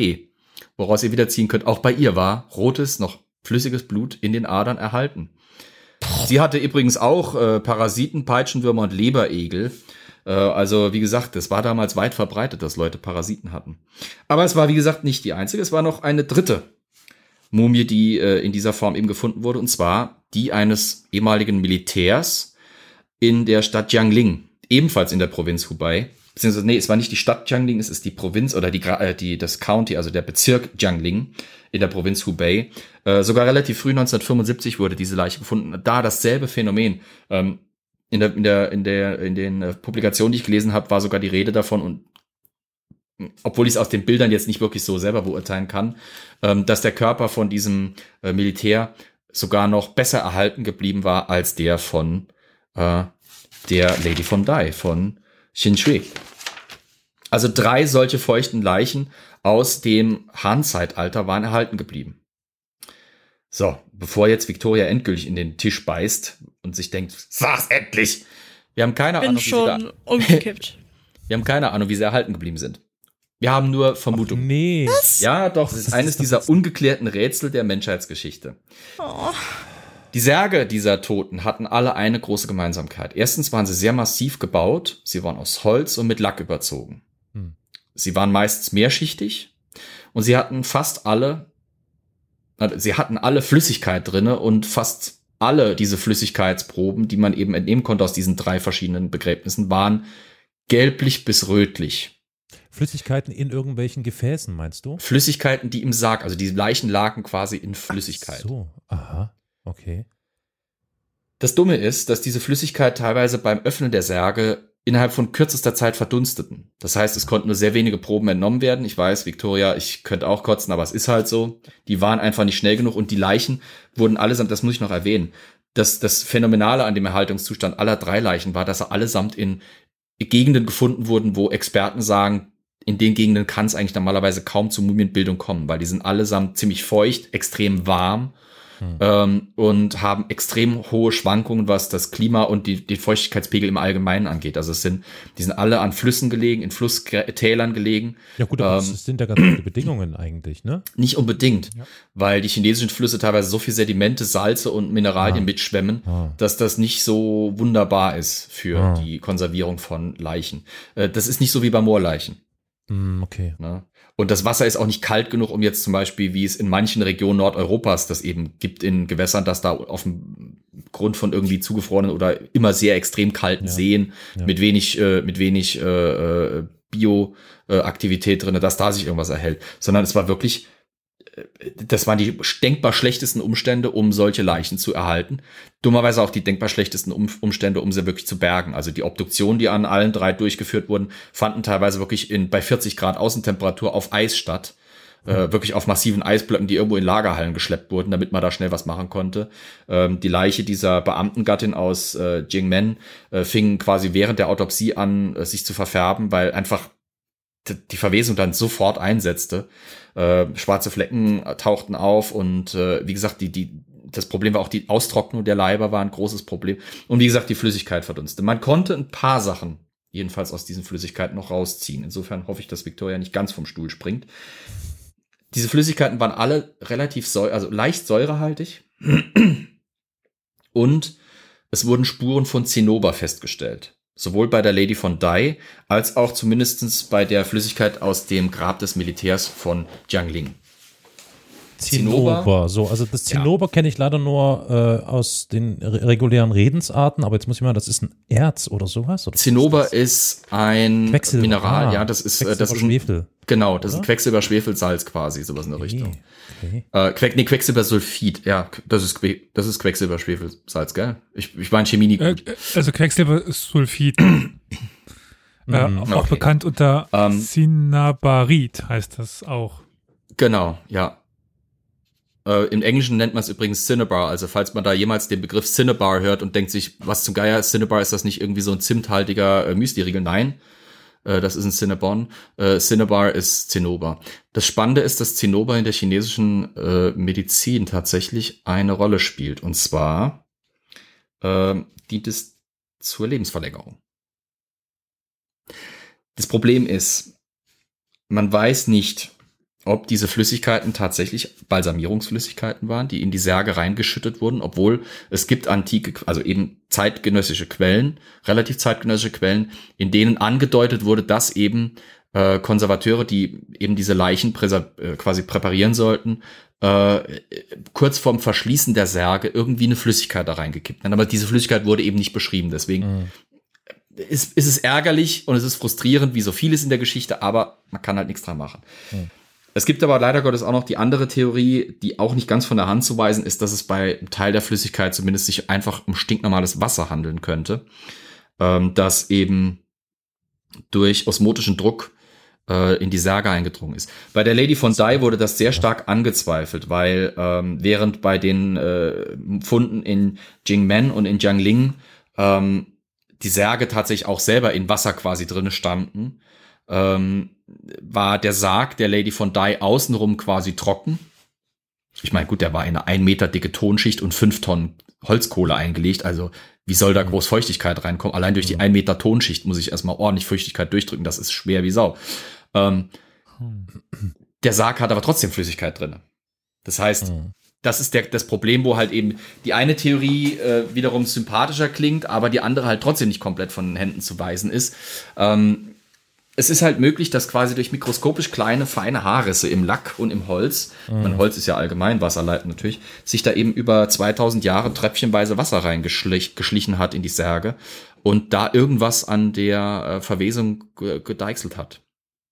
woraus ihr wiederziehen könnt. Auch bei ihr war rotes, noch flüssiges Blut in den Adern erhalten. Sie hatte übrigens auch äh, Parasiten, Peitschenwürmer und Leberegel. Äh, also, wie gesagt, es war damals weit verbreitet, dass Leute Parasiten hatten. Aber es war, wie gesagt, nicht die einzige. Es war noch eine dritte Mumie, die äh, in dieser Form eben gefunden wurde, und zwar die eines ehemaligen Militärs in der Stadt Jiangling, ebenfalls in der Provinz Hubei. Beziehungsweise, nee, es war nicht die Stadt Jiangling, es ist die Provinz oder die, äh, die, das County, also der Bezirk Jiangling in der Provinz Hubei. Äh, sogar relativ früh 1975 wurde diese Leiche gefunden. Da dasselbe Phänomen. Ähm, in der, in der, in der, in den äh, Publikationen, die ich gelesen habe, war sogar die Rede davon und obwohl ich es aus den Bildern jetzt nicht wirklich so selber beurteilen kann, ähm, dass der Körper von diesem äh, Militär sogar noch besser erhalten geblieben war als der von äh, der Lady von Dai, von Xin Shui. Also drei solche feuchten Leichen aus dem Han-Zeitalter waren erhalten geblieben. So, bevor jetzt Victoria endgültig in den Tisch beißt und sich denkt, sag's endlich! Wir haben keine Bin Ahnung, schon wie sie da, umgekippt. [laughs] wir haben keine Ahnung, wie sie erhalten geblieben sind. Wir haben nur Vermutungen. Nee. Ja, doch, es ist eines dieser ungeklärten Rätsel der Menschheitsgeschichte. Oh. Die Särge dieser Toten hatten alle eine große Gemeinsamkeit. Erstens waren sie sehr massiv gebaut, sie waren aus Holz und mit Lack überzogen. Hm. Sie waren meistens mehrschichtig und sie hatten fast alle, also sie hatten alle Flüssigkeit drinne und fast alle diese Flüssigkeitsproben, die man eben entnehmen konnte aus diesen drei verschiedenen Begräbnissen, waren gelblich bis rötlich. Flüssigkeiten in irgendwelchen Gefäßen, meinst du? Flüssigkeiten, die im Sarg, also die Leichen lagen quasi in Flüssigkeit. Ach so, aha, okay. Das Dumme ist, dass diese Flüssigkeit teilweise beim Öffnen der Särge innerhalb von kürzester Zeit verdunsteten. Das heißt, es konnten nur sehr wenige Proben entnommen werden. Ich weiß, Victoria, ich könnte auch kotzen, aber es ist halt so. Die waren einfach nicht schnell genug und die Leichen wurden allesamt, das muss ich noch erwähnen, das, das Phänomenale an dem Erhaltungszustand aller drei Leichen war, dass sie allesamt in Gegenden gefunden wurden, wo Experten sagen, in den Gegenden kann es eigentlich normalerweise kaum zu Mumienbildung kommen, weil die sind allesamt ziemlich feucht, extrem warm hm. ähm, und haben extrem hohe Schwankungen, was das Klima und die, die Feuchtigkeitspegel im Allgemeinen angeht. Also es sind, die sind alle an Flüssen gelegen, in Flusstälern gelegen. Ja gut, aber ähm, das sind ja ganz gute Bedingungen eigentlich, ne? Nicht unbedingt, ja. weil die chinesischen Flüsse teilweise so viel Sedimente, Salze und Mineralien ah. mitschwemmen, ah. dass das nicht so wunderbar ist für ah. die Konservierung von Leichen. Äh, das ist nicht so wie bei Moorleichen. Hm, okay. Ne? Und das Wasser ist auch nicht kalt genug, um jetzt zum Beispiel, wie es in manchen Regionen Nordeuropas das eben gibt in Gewässern, dass da auf dem Grund von irgendwie zugefrorenen oder immer sehr extrem kalten ja. Seen ja. mit wenig, äh, mit wenig äh, äh Bioaktivität drin, dass da sich irgendwas erhält. Sondern es war wirklich das waren die denkbar schlechtesten Umstände, um solche Leichen zu erhalten. Dummerweise auch die denkbar schlechtesten Umstände, um sie wirklich zu bergen. Also die Obduktionen, die an allen drei durchgeführt wurden, fanden teilweise wirklich in, bei 40 Grad Außentemperatur auf Eis statt. Mhm. Äh, wirklich auf massiven Eisblöcken, die irgendwo in Lagerhallen geschleppt wurden, damit man da schnell was machen konnte. Ähm, die Leiche dieser Beamtengattin aus äh, Jingmen äh, fing quasi während der Autopsie an, äh, sich zu verfärben, weil einfach die Verwesung dann sofort einsetzte. Äh, schwarze Flecken tauchten auf und äh, wie gesagt, die, die, das Problem war auch die Austrocknung der Leiber war ein großes Problem. Und wie gesagt, die Flüssigkeit verdunste. Man konnte ein paar Sachen jedenfalls aus diesen Flüssigkeiten noch rausziehen. Insofern hoffe ich, dass Victoria nicht ganz vom Stuhl springt. Diese Flüssigkeiten waren alle relativ säure, also leicht säurehaltig. Und es wurden Spuren von Zinnober festgestellt. Sowohl bei der Lady von Dai als auch zumindestens bei der Flüssigkeit aus dem Grab des Militärs von Jiangling. Zinnober. So, also das Zinnober ja. kenne ich leider nur äh, aus den regulären Redensarten, aber jetzt muss ich mal, das ist ein Erz oder sowas? Oder Zinnober ist, ist, ein Quecksilber. Mineral, ah, ja, das ist, äh, das ist ein, Schwefel. Genau, das oder? ist Quecksilber-Schwefelsalz quasi, sowas in der okay. Richtung. Okay. Äh, Queck, nee, Quecksilbersulfid, ja, das ist, das ist Quecksilber-Schwefelsalz, gell? Ich, ich meine Chemie nicht gut. Äh, also Quecksilbersulfid. [clears throat] äh, mhm, auch okay. bekannt unter um, ähm, Cinnabarid heißt das auch. Genau, ja. Äh, Im Englischen nennt man es übrigens Cinnabar. Also falls man da jemals den Begriff Cinnabar hört und denkt sich, was zum Geier, Cinnabar, ist das nicht irgendwie so ein zimthaltiger äh, Müsli-Riegel? Nein, äh, das ist ein Cinnabon. Äh, Cinnabar ist Zinnober. Das Spannende ist, dass Zinnober in der chinesischen äh, Medizin tatsächlich eine Rolle spielt. Und zwar äh, dient es zur Lebensverlängerung. Das Problem ist, man weiß nicht, ob diese Flüssigkeiten tatsächlich Balsamierungsflüssigkeiten waren, die in die Särge reingeschüttet wurden, obwohl es gibt antike, also eben zeitgenössische Quellen, relativ zeitgenössische Quellen, in denen angedeutet wurde, dass eben äh, Konservateure, die eben diese Leichen äh, quasi präparieren sollten, äh, kurz vorm Verschließen der Särge irgendwie eine Flüssigkeit da reingekippt haben. Aber diese Flüssigkeit wurde eben nicht beschrieben. Deswegen mhm. ist, ist es ärgerlich und es ist frustrierend, wie so vieles in der Geschichte, aber man kann halt nichts dran machen. Mhm. Es gibt aber leider Gottes auch noch die andere Theorie, die auch nicht ganz von der Hand zu weisen ist, dass es bei einem Teil der Flüssigkeit zumindest sich einfach um stinknormales Wasser handeln könnte, ähm, das eben durch osmotischen Druck äh, in die Särge eingedrungen ist. Bei der Lady von Dai wurde das sehr stark angezweifelt, weil ähm, während bei den äh, Funden in Jingmen und in Jiangling ähm, die Särge tatsächlich auch selber in Wasser quasi drinne standen, ähm, war der Sarg der Lady von Dai außenrum quasi trocken, ich meine, gut, der war in eine ein Meter dicke Tonschicht und fünf Tonnen Holzkohle eingelegt. Also wie soll da groß Feuchtigkeit reinkommen? Allein durch die ein Meter Tonschicht muss ich erstmal ordentlich Feuchtigkeit durchdrücken. Das ist schwer wie Sau. Ähm, der Sarg hat aber trotzdem Flüssigkeit drin. Das heißt, mhm. das ist der, das Problem, wo halt eben die eine Theorie äh, wiederum sympathischer klingt, aber die andere halt trotzdem nicht komplett von den Händen zu weisen ist. Ähm, es ist halt möglich, dass quasi durch mikroskopisch kleine, feine Haarrisse im Lack und im Holz, mhm. mein Holz ist ja allgemein wasserleitend natürlich, sich da eben über 2000 Jahre tröpfchenweise Wasser reingeschlichen hat in die Särge und da irgendwas an der äh, Verwesung gedeichselt hat.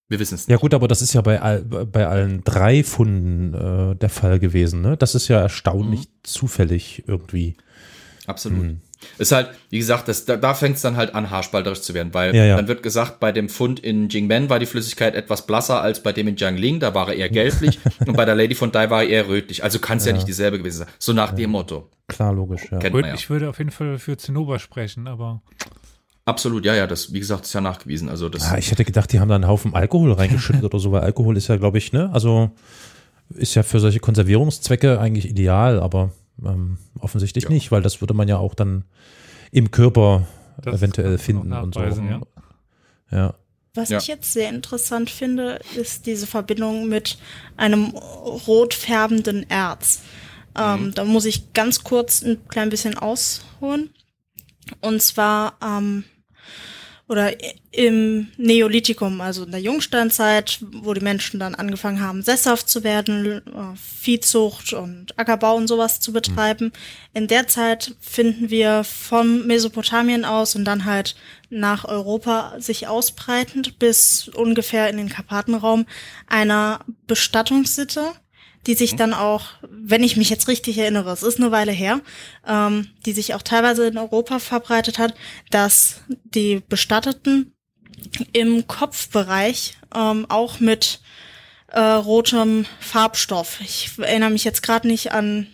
Wir wissen es nicht. Ja gut, aber das ist ja bei, all, bei allen drei Funden äh, der Fall gewesen. Ne? Das ist ja erstaunlich mhm. zufällig irgendwie. Absolut. Mhm. Ist halt, wie gesagt, das, da, da fängt es dann halt an, haarspalterisch zu werden, weil ja, ja. dann wird gesagt, bei dem Fund in Jingmen war die Flüssigkeit etwas blasser als bei dem in Jiangling, da war er eher gelblich [laughs] und bei der Lady von Dai war er eher rötlich. Also kann es ja. ja. nicht dieselbe gewesen sein. So nach dem Motto. Klar, logisch, ja. Ich würde auf jeden Fall für Zinnober sprechen, aber. Absolut, ja, ja, das, wie gesagt, ist ja nachgewiesen. Also das ja, ich hätte gedacht, die haben da einen Haufen Alkohol reingeschüttet oder so, weil Alkohol ist ja, glaube ich, ne, also ist ja für solche Konservierungszwecke eigentlich ideal, aber ähm, offensichtlich ja. nicht, weil das würde man ja auch dann im Körper das eventuell finden und so. Ja. ja. Was ja. ich jetzt sehr interessant finde, ist diese Verbindung mit einem rot färbenden Erz. Ähm, mhm. Da muss ich ganz kurz ein klein bisschen ausholen. Und zwar ähm, oder im Neolithikum, also in der Jungsteinzeit, wo die Menschen dann angefangen haben, sesshaft zu werden, äh, Viehzucht und Ackerbau und sowas zu betreiben. In der Zeit finden wir vom Mesopotamien aus und dann halt nach Europa sich ausbreitend bis ungefähr in den Karpatenraum einer Bestattungssitte, die sich dann auch, wenn ich mich jetzt richtig erinnere, es ist eine Weile her, ähm, die sich auch teilweise in Europa verbreitet hat, dass die Bestatteten im Kopfbereich ähm, auch mit äh, rotem Farbstoff. Ich erinnere mich jetzt gerade nicht an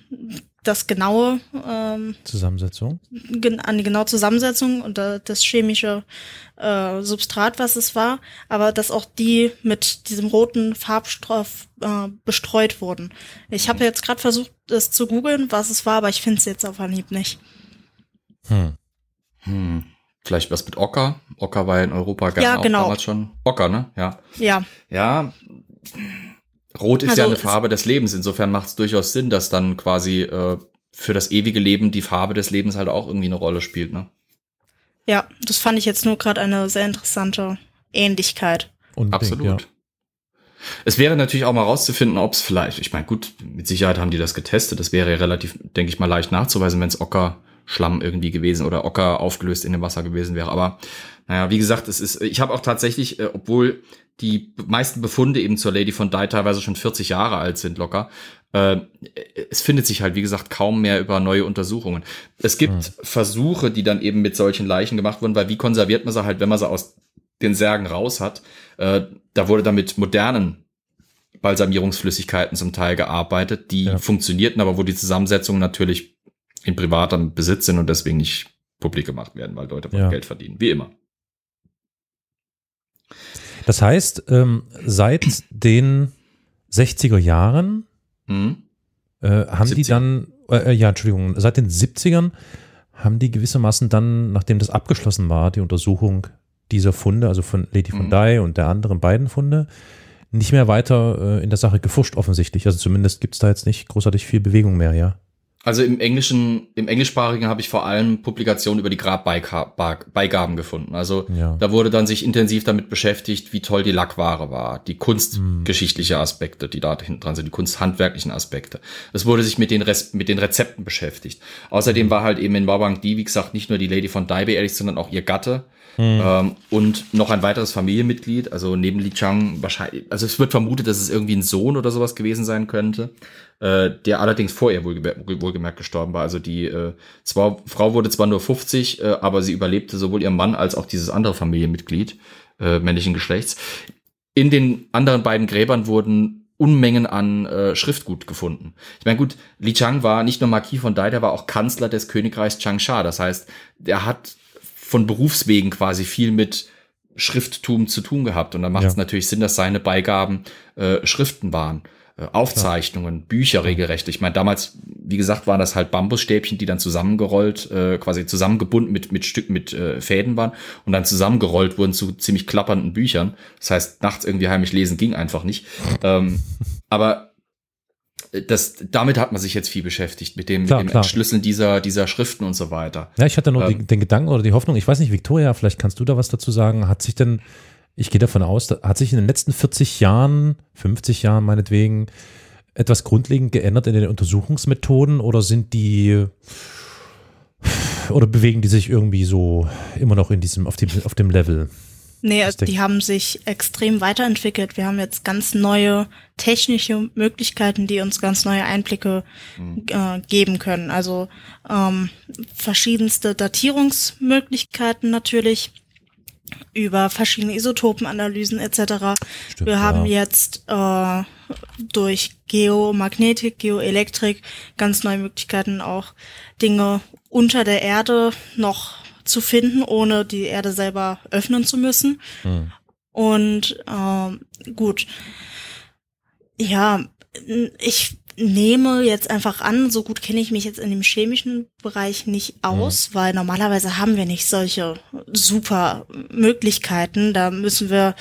das genaue ähm, Zusammensetzung an die genaue Zusammensetzung und äh, das chemische äh, Substrat, was es war, aber dass auch die mit diesem roten Farbstoff äh, bestreut wurden. Ich habe jetzt gerade versucht, es zu googeln, was es war, aber ich finde es jetzt auf Anhieb nicht. Hm. Hm. Vielleicht was mit Ocker. Ocker war in Europa gerne ja, genau. auch damals schon. Ocker, ne? Ja. Ja. Ja. Rot ist also ja eine Farbe des Lebens. Insofern macht es durchaus Sinn, dass dann quasi äh, für das ewige Leben die Farbe des Lebens halt auch irgendwie eine Rolle spielt, ne? Ja, das fand ich jetzt nur gerade eine sehr interessante Ähnlichkeit. Unbedingt, Absolut. Ja. Es wäre natürlich auch mal rauszufinden, ob es vielleicht, ich meine, gut, mit Sicherheit haben die das getestet. Das wäre ja relativ, denke ich mal, leicht nachzuweisen, wenn es Ockerschlamm irgendwie gewesen oder Ocker aufgelöst in dem Wasser gewesen wäre. Aber naja, wie gesagt, es ist, ich habe auch tatsächlich, äh, obwohl die meisten Befunde eben zur Lady von Dai teilweise schon 40 Jahre alt sind locker. Äh, es findet sich halt, wie gesagt, kaum mehr über neue Untersuchungen. Es gibt mhm. Versuche, die dann eben mit solchen Leichen gemacht wurden, weil wie konserviert man sie halt, wenn man sie aus den Särgen raus hat? Äh, da wurde dann mit modernen Balsamierungsflüssigkeiten zum Teil gearbeitet, die ja. funktionierten, aber wo die Zusammensetzungen natürlich in privatem Besitz sind und deswegen nicht publik gemacht werden, weil Leute ja. Geld verdienen, wie immer. Das heißt, ähm, seit den 60er Jahren mhm. äh, haben 70. die dann, äh, äh, ja, Entschuldigung, seit den 70ern haben die gewissermaßen dann, nachdem das abgeschlossen war, die Untersuchung dieser Funde, also von Lady von mhm. Dai und der anderen beiden Funde, nicht mehr weiter äh, in der Sache gefuscht offensichtlich. Also zumindest gibt es da jetzt nicht großartig viel Bewegung mehr, ja. Also im Englischen, im Englischsprachigen habe ich vor allem Publikationen über die Grabbeigaben gefunden. Also ja. da wurde dann sich intensiv damit beschäftigt, wie toll die Lackware war, die kunstgeschichtliche Aspekte, die da hinten dran sind, die kunsthandwerklichen Aspekte. Es wurde sich mit den, Res mit den Rezepten beschäftigt. Außerdem war halt eben in Wabang die, wie gesagt, nicht nur die Lady von Dai beerdigt, sondern auch ihr Gatte. Mhm. Und noch ein weiteres Familienmitglied, also neben Li Chang wahrscheinlich, also es wird vermutet, dass es irgendwie ein Sohn oder sowas gewesen sein könnte äh, der allerdings vorher wohlgemerkt gestorben war. Also die äh, zwar, Frau wurde zwar nur 50, äh, aber sie überlebte sowohl ihren Mann als auch dieses andere Familienmitglied äh, männlichen Geschlechts. In den anderen beiden Gräbern wurden Unmengen an äh, Schriftgut gefunden. Ich meine, gut, Li Chang war nicht nur Marquis von Dai, der war auch Kanzler des Königreichs Changsha. Das heißt, der hat von Berufswegen quasi viel mit Schrifttum zu tun gehabt. Und da macht es ja. natürlich Sinn, dass seine Beigaben äh, Schriften waren. äh, Aufzeichnungen, ja. Bücher regelrecht. Ich meine, damals, wie gesagt, waren das halt Bambusstäbchen, die dann zusammengerollt, äh, quasi zusammengebunden mit, mit Stück, mit äh, Fäden waren und dann zusammengerollt wurden zu ziemlich klappernden Büchern. Das heißt, nachts irgendwie heimlich lesen ging einfach nicht. ähm, aber das, damit hat man sich jetzt viel beschäftigt, mit dem, klar, mit dem Entschlüsseln dieser, dieser Schriften und so weiter. Ja, ich hatte nur ähm, den, den, Gedanken oder die Hoffnung, ich weiß nicht, Victoria, vielleicht kannst du da was dazu sagen, hat sich denn ich gehe davon aus, hat sich in den letzten 40 Jahren, 50 Jahren meinetwegen, etwas grundlegend geändert in den Untersuchungsmethoden oder sind die oder bewegen die sich irgendwie so immer noch in diesem, auf dem, auf dem Level? Nee, die haben sich extrem weiterentwickelt. Wir haben jetzt ganz neue technische Möglichkeiten, die uns ganz neue Einblicke mhm. äh, geben können. Also ähm, verschiedenste Datierungsmöglichkeiten natürlich über verschiedene Isotopenanalysen etc. Stimmt, Wir haben ja. jetzt äh, durch Geomagnetik, Geoelektrik ganz neue Möglichkeiten, auch Dinge unter der Erde noch zu finden, ohne die Erde selber öffnen zu müssen. Hm. Und äh, gut, ja, ich nehme jetzt einfach an, so gut kenne ich mich jetzt in dem chemischen Bereich nicht aus, mhm. weil normalerweise haben wir nicht solche super Möglichkeiten. Da müssen wir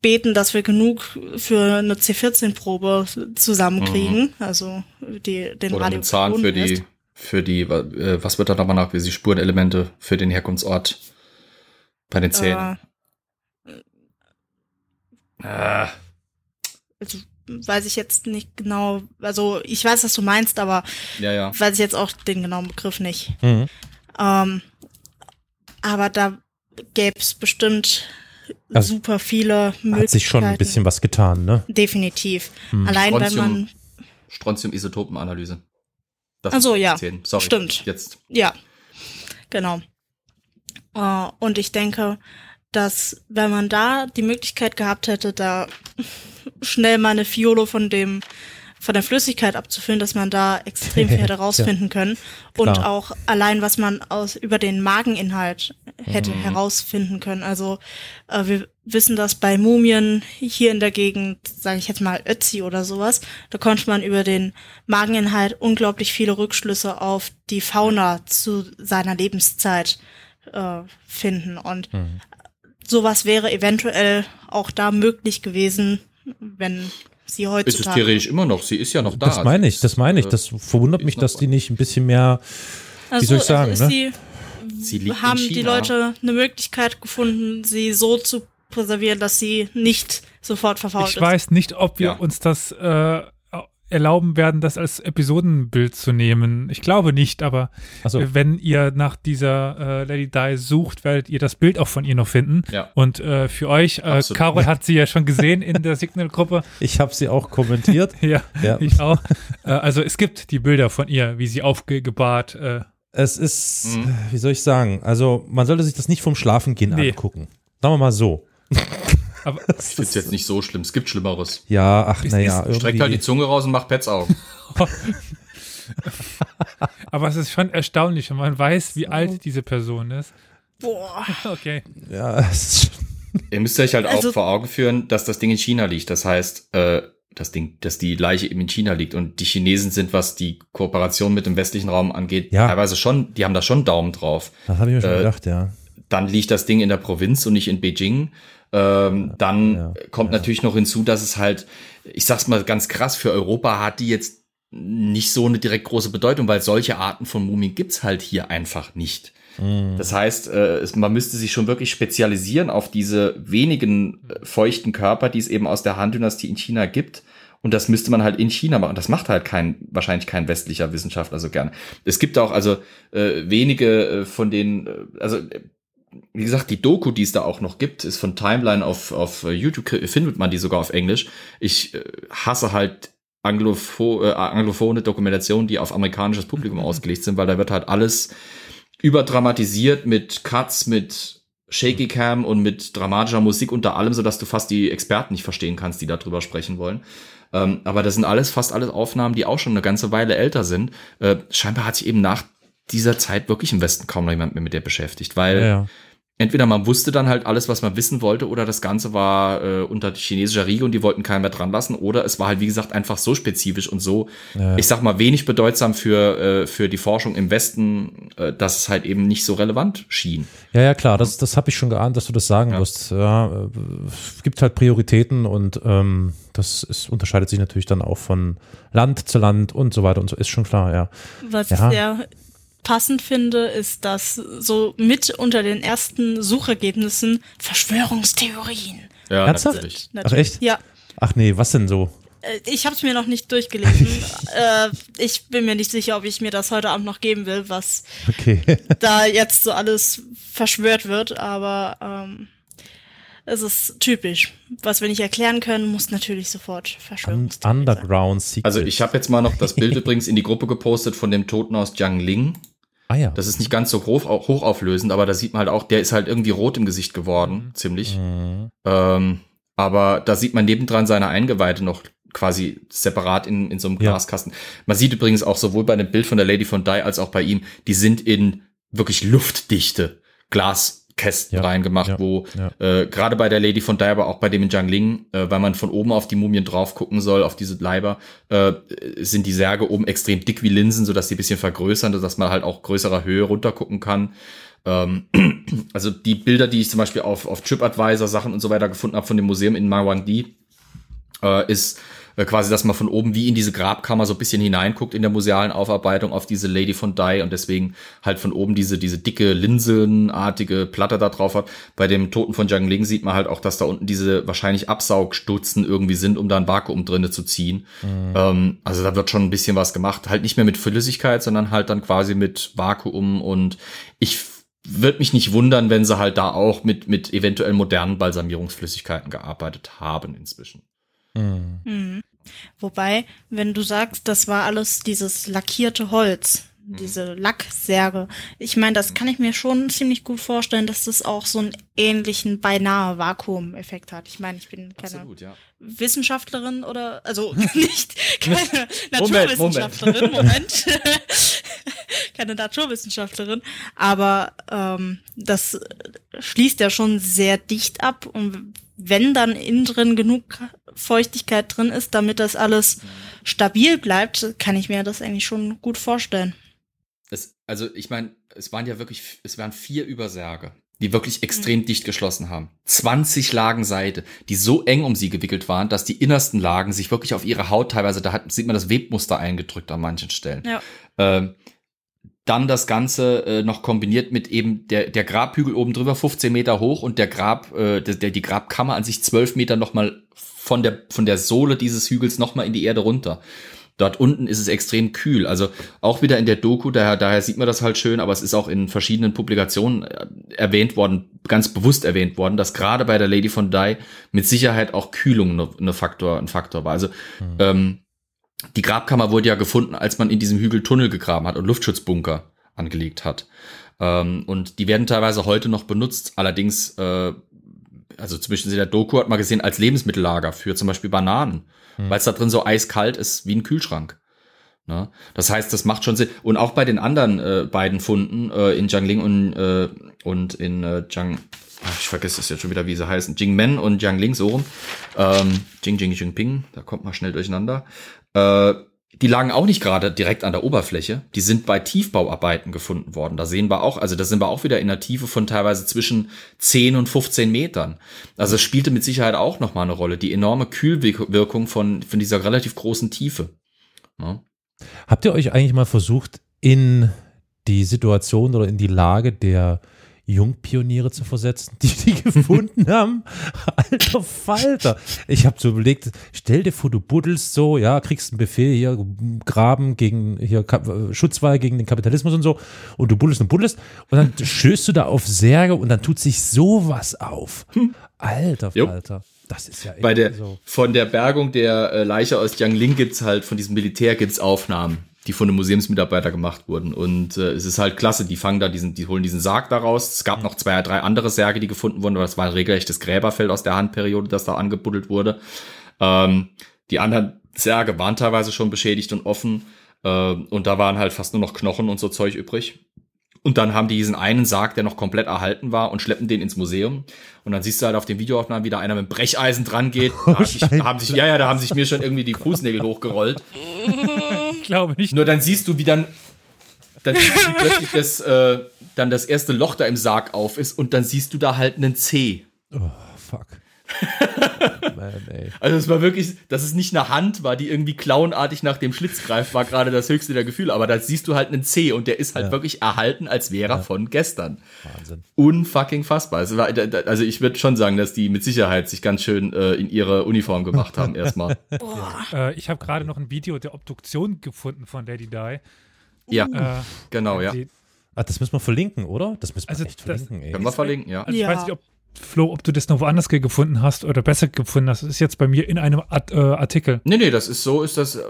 beten, dass wir genug für eine C14-Probe zusammenkriegen. Mhm. Also die, den Oder einen Zahn für die, für die, äh, was wird da nochmal nach, wie sie Spurenelemente für den Herkunftsort bei den Zähnen? Äh, äh. Also weiß ich jetzt nicht genau, also ich weiß, was du meinst, aber ja, ja. weiß ich jetzt auch den genauen Begriff nicht. Mhm. Ähm, aber da gäbe es bestimmt also super viele Möglichkeiten. Hat sich schon ein bisschen was getan, ne? Definitiv. Mhm. Allein Strontium, wenn man Strontium-Isotopenanalyse. Also ja, Sorry, stimmt. Jetzt. Ja, genau. Uh, und ich denke, dass wenn man da die Möglichkeit gehabt hätte, da [laughs] schnell mal eine Fiole von dem von der Flüssigkeit abzufüllen, dass man da extrem viel [laughs] hätte rausfinden ja, können und klar. auch allein was man aus über den Mageninhalt hätte mhm. herausfinden können. Also äh, wir wissen das bei Mumien hier in der Gegend, sage ich jetzt mal Ötzi oder sowas, da konnte man über den Mageninhalt unglaublich viele Rückschlüsse auf die Fauna zu seiner Lebenszeit äh, finden und mhm. sowas wäre eventuell auch da möglich gewesen, wenn sie heutzutage. Ist es theoretisch immer noch, sie ist ja noch da. Das meine ich, das meine ich. Das verwundert mich, dass die nicht ein bisschen mehr, also, wie soll ich sagen, also ne? Sie, sie haben die Leute eine Möglichkeit gefunden, sie so zu präservieren, dass sie nicht sofort verfault ich ist. Ich weiß nicht, ob wir ja. uns das äh, erlauben werden, das als Episodenbild zu nehmen. Ich glaube nicht, aber so. wenn ihr nach dieser äh, Lady Di sucht, werdet ihr das Bild auch von ihr noch finden. Ja. Und äh, für euch, äh, Carol [laughs] hat sie ja schon gesehen in der Signal-Gruppe. [laughs] Ich habe sie auch kommentiert. [laughs] ja, ja, ich auch. Äh, also es gibt die Bilder von ihr, wie sie aufgebahrt. Äh, es ist, mhm. wie soll ich sagen, also man sollte sich das nicht vom Schlafengehen nee. angucken. Sagen wir mal so. Aber [laughs] ich finde es jetzt nicht so schlimm. Es gibt Schlimmeres. Ja, ach naja. Streckt halt die Zunge raus und macht Pets Augen. [laughs] Aber es ist schon erstaunlich, wenn man weiß, wie alt diese Person ist. Boah. [laughs] Okay. Ja, es ist Ihr müsst euch halt also, auch vor Augen führen, dass das Ding in China liegt. Das heißt, äh, das Ding, dass die Leiche eben in China liegt und die Chinesen sind, was die Kooperation mit dem westlichen Raum angeht, ja. teilweise schon, die haben da schon Daumen drauf. Das habe ich mir schon äh, gedacht, ja. Dann liegt das Ding in der Provinz und nicht in Beijing. Ähm, dann ja, kommt ja. natürlich noch hinzu, dass es halt, ich sag's mal ganz krass, für Europa hat die jetzt nicht so eine direkt große Bedeutung, weil solche Arten von Mumien gibt's halt hier einfach nicht. Mhm. Das heißt, äh, es, man müsste sich schon wirklich spezialisieren auf diese wenigen äh, feuchten Körper, die es eben aus der Han-Dynastie in China gibt. Und das müsste man halt in China machen. Das macht halt kein, wahrscheinlich kein westlicher Wissenschaftler so gern. Es gibt auch also äh, wenige äh, von den, äh, also wie gesagt, die Doku, die es da auch noch gibt, ist von Timeline auf, auf YouTube, findet man die sogar auf Englisch. Ich äh, hasse halt Anglopho äh, anglophone Dokumentationen, die auf amerikanisches Publikum mhm. ausgelegt sind, weil da wird halt alles überdramatisiert mit Cuts, mit Shaky Cam und mit dramatischer Musik unter allem, so dass du fast die Experten nicht verstehen kannst, die darüber sprechen wollen. Ähm, aber das sind alles, fast alles Aufnahmen, die auch schon eine ganze Weile älter sind. Äh, scheinbar hat sich eben nach dieser Zeit wirklich im Westen kaum noch jemand mehr mit der beschäftigt, weil ja, ja. entweder man wusste dann halt alles, was man wissen wollte, oder das Ganze war äh, unter chinesischer Riege und die wollten keinen mehr dran lassen, oder es war halt, wie gesagt, einfach so spezifisch und so, ja. ich sag mal, wenig bedeutsam für, äh, für die Forschung im Westen, äh, dass es halt eben nicht so relevant schien. Ja, ja, klar, das, das habe ich schon geahnt, dass du das sagen ja. wirst. Ja, äh, es gibt halt Prioritäten und ähm, das ist, unterscheidet sich natürlich dann auch von Land zu Land und so weiter und so, ist schon klar, ja. Was ja. sehr passend finde, ist, dass so mit unter den ersten Suchergebnissen Verschwörungstheorien. Ja, Ernsthaft? Natürlich. Ach echt? Ja. Ach nee, was denn so? Äh, ich habe es mir noch nicht durchgelesen. [laughs] äh, ich bin mir nicht sicher, ob ich mir das heute Abend noch geben will, was okay. [laughs] da jetzt so alles verschwört wird, aber ähm, es ist typisch. Was wir nicht erklären können, muss natürlich sofort Verschwörungstheorie Underground Secret. Also ich habe jetzt mal noch das Bild [laughs] übrigens in die Gruppe gepostet von dem Toten aus Jiangling. Ah ja. Das ist nicht ganz so groß, hochauflösend, aber da sieht man halt auch, der ist halt irgendwie rot im Gesicht geworden, mhm. ziemlich. Mhm. Ähm, aber da sieht man nebendran seine Eingeweide noch quasi separat in, in so einem ja. Glaskasten. Man sieht übrigens auch sowohl bei dem Bild von der Lady von Die als auch bei ihm, die sind in wirklich luftdichte Glas Kästen ja, reingemacht, ja, wo ja. äh, gerade bei der Lady von Dai, aber auch bei dem in Jiangling, äh, weil man von oben auf die Mumien drauf gucken soll, auf diese Leiber, äh, sind die Särge oben extrem dick wie Linsen, sodass die bisschen vergrößern, dass man halt auch größerer Höhe runter gucken kann. Ähm, [clears throat] also die Bilder, die ich zum Beispiel auf, auf TripAdvisor Sachen und so weiter gefunden habe von dem Museum in Mawangdi, äh, ist äh, quasi, dass man von oben wie in diese Grabkammer so ein bisschen hineinguckt in der musealen Aufarbeitung auf diese Lady von Dai und deswegen halt von oben diese, diese dicke linsenartige Platte da drauf hat. Bei dem Toten von Jiang Ling sieht man halt auch, dass da unten diese wahrscheinlich Absaugstutzen irgendwie sind, um da ein Vakuum drinne zu ziehen. Mhm. Ähm, also da wird schon ein bisschen was gemacht. Halt nicht mehr mit Flüssigkeit, sondern halt dann quasi mit Vakuum und ich würde mich nicht wundern, wenn sie halt da auch mit, mit eventuell modernen Balsamierungsflüssigkeiten gearbeitet haben inzwischen. Mhm. Mhm. Wobei, wenn du sagst, das war alles dieses lackierte Holz, mhm. diese Lacksärge. Ich meine, das kann ich mir schon ziemlich gut vorstellen, dass das auch so einen ähnlichen beinahe Vakuum-Effekt hat. Ich meine, ich bin keine Absolut, ja. Wissenschaftlerin oder also [laughs] nicht keine Naturwissenschaftlerin, Moment. Moment. [laughs] keine Naturwissenschaftlerin, aber ähm, das schließt ja schon sehr dicht ab und wenn dann innen drin genug Feuchtigkeit drin ist, damit das alles stabil bleibt, kann ich mir das eigentlich schon gut vorstellen. Es, also ich meine, es waren ja wirklich, es waren vier Übersärge, die wirklich extrem mhm. dicht geschlossen haben. 20 Lagen Seide, die so eng um sie gewickelt waren, dass die innersten Lagen sich wirklich auf ihre Haut teilweise, da hat, sieht man das Webmuster eingedrückt an manchen Stellen. Ja. Ähm, dann das Ganze äh, noch kombiniert mit eben der, der Grabhügel oben drüber, 15 Meter hoch und der Grab, äh, der, die Grabkammer an sich 12 Meter nochmal von der, von der Sohle dieses Hügels nochmal in die Erde runter. Dort unten ist es extrem kühl. Also auch wieder in der Doku, daher, daher sieht man das halt schön, aber es ist auch in verschiedenen Publikationen äh, erwähnt worden, ganz bewusst erwähnt worden, dass gerade bei der Lady von Die mit Sicherheit auch Kühlung eine, eine Faktor, ein Faktor war. Also mhm. ähm, die Grabkammer wurde ja gefunden, als man in diesem Hügel Tunnel gegraben hat und Luftschutzbunker angelegt hat. Ähm, und die werden teilweise heute noch benutzt. Allerdings, äh, also in der Doku hat man gesehen, als Lebensmittellager für zum Beispiel Bananen, hm. weil es da drin so eiskalt ist wie ein Kühlschrank. Ne? Das heißt, das macht schon Sinn. Und auch bei den anderen äh, beiden Funden äh, in Jiangling und, äh, und in äh, Jiang, ich vergesse es jetzt schon wieder, wie sie heißen, Jingmen und Jiangling, so rum. Ähm, Jing, Jing, Jingping, da kommt man schnell durcheinander. Äh, die lagen auch nicht gerade direkt an der Oberfläche. Die sind bei Tiefbauarbeiten gefunden worden. Da sehen wir auch, also da sind wir auch wieder in einer Tiefe von teilweise zwischen 10 und 15 Metern. Also es spielte mit Sicherheit auch nochmal eine Rolle. Die enorme Kühlwirkung von, von dieser relativ großen Tiefe. Ja. Habt ihr euch eigentlich mal versucht, in die Situation oder in die Lage der Jungpioniere zu versetzen, die die [laughs] gefunden haben. Alter Falter. Ich habe so überlegt, stell dir vor, du buddelst so, ja, kriegst einen Befehl hier, Graben gegen, hier, Schutzwall gegen den Kapitalismus und so, und du buddelst und buddelst, und dann stößt du da auf Särge und dann tut sich sowas auf. Alter Falter. Das ist ja Bei der, so. Von der Bergung der äh, Leiche aus Jiangling gibt's halt, von diesem Militär gibt's Aufnahmen die von einem Museumsmitarbeiter gemacht wurden. Und äh, es ist halt klasse, die fangen da diesen, die holen diesen Sarg daraus. Es gab noch zwei, drei andere Särge, die gefunden wurden, aber das war ein regelrechtes Gräberfeld aus der Handperiode, das da angebuddelt wurde. Ähm, die anderen Särge waren teilweise schon beschädigt und offen. Äh, und da waren halt fast nur noch Knochen und so Zeug übrig. Und dann haben die diesen einen Sarg, der noch komplett erhalten war, und schleppen den ins Museum. Und dann siehst du halt auf den Videoaufnahmen, wie da einer mit Brecheisen dran geht. [laughs] Oh, da haben sich, ja, ja, da haben sich mir schon irgendwie die Fußnägel hochgerollt. [laughs] Ich glaube nicht. Nur dann siehst du, wie dann, dann siehst du [laughs] plötzlich das, äh, dann das erste Loch da im Sarg auf ist und dann siehst du da halt einen C. Oh, fuck. [laughs] Man, also es war wirklich, dass es nicht eine Hand war, die irgendwie clownartig nach dem Schlitz greift, war gerade das höchste der Gefühle. Aber da siehst du halt einen C und der ist halt ja. wirklich erhalten, als wäre er ja. von gestern. Wahnsinn. Unfucking fassbar. Also ich würde schon sagen, dass die mit Sicherheit sich ganz schön äh, in ihre Uniform gemacht haben erstmal. [laughs] äh, ich habe gerade noch ein Video der Obduktion gefunden von Lady Di. Ja, äh, genau, ja. Die, Ach, das müssen wir verlinken, oder? Das müssen wir also echt verlinken, ey. Können wir verlinken, ja. Also ich weiß nicht, ob Flo, ob du das noch woanders gefunden hast oder besser gefunden hast. Das ist jetzt bei mir in einem Art, äh, Artikel. Nee, nee, das ist so, ist das. Äh,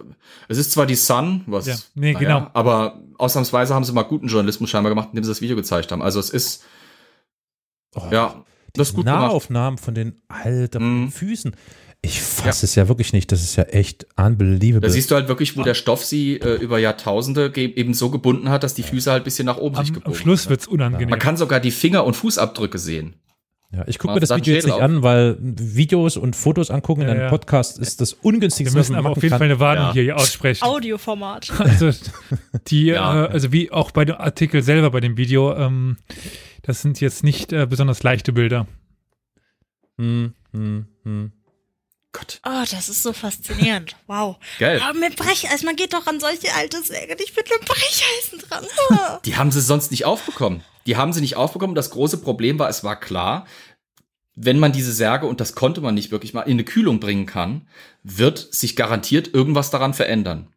es ist zwar die Sun, was. Ja, nee, naja, genau. Aber ausnahmsweise haben sie mal guten Journalismus scheinbar gemacht, indem sie das Video gezeigt haben. Also es ist. Oh, ja, das ist gut Nahaufnahmen gemacht. von den alten mm. Füßen. Ich fasse ja. es ja wirklich nicht. Das ist ja echt unbelievable. Da siehst du halt wirklich, wo der Stoff sie äh, über Jahrtausende eben so gebunden hat, dass die Füße halt ein bisschen nach oben am, sich gebogen Am Schluss wird's unangenehm. Man kann sogar die Finger- und Fußabdrücke sehen. Ja, ich gucke mir das Video jetzt nicht an, weil Videos und Fotos angucken in einem ja. Podcast ist das ungünstigste. Wir müssen aber auf jeden kann. Fall eine Warnung ja. hier aussprechen. Audioformat. [laughs] Also die, ja. äh, also wie auch bei dem Artikel selber bei dem Video, ähm, das sind jetzt nicht äh, besonders leichte Bilder. Hm, hm, hm. Gott. Oh, das ist so faszinierend. Wow. Geil. Aber mit Brecheisen, man geht doch an solche alte Säge nicht mit einem Brecheisen dran. Die haben sie sonst nicht aufbekommen. Die haben sie nicht aufbekommen. Das große Problem war, es war klar, wenn man diese Särge, und das konnte man nicht wirklich mal, in eine Kühlung bringen kann, wird sich garantiert irgendwas daran verändern.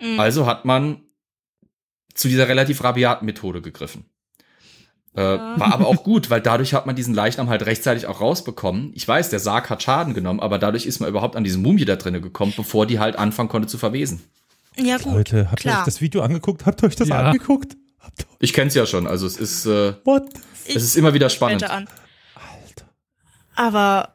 Mhm. Also hat man zu dieser relativ rabiaten Methode gegriffen. Äh, war aber auch gut, weil dadurch hat man diesen Leichnam halt rechtzeitig auch rausbekommen. Ich weiß, der Sarg hat Schaden genommen, aber dadurch ist man überhaupt an diese Mumie da drinnen gekommen, bevor die halt anfangen konnte zu verwesen. Ja, gut. Leute, habt ihr euch das Video angeguckt? Habt ihr euch das ja. angeguckt? Ich kenn's ja schon, also es ist, äh, What? es ist immer wieder spannend. Alter. Aber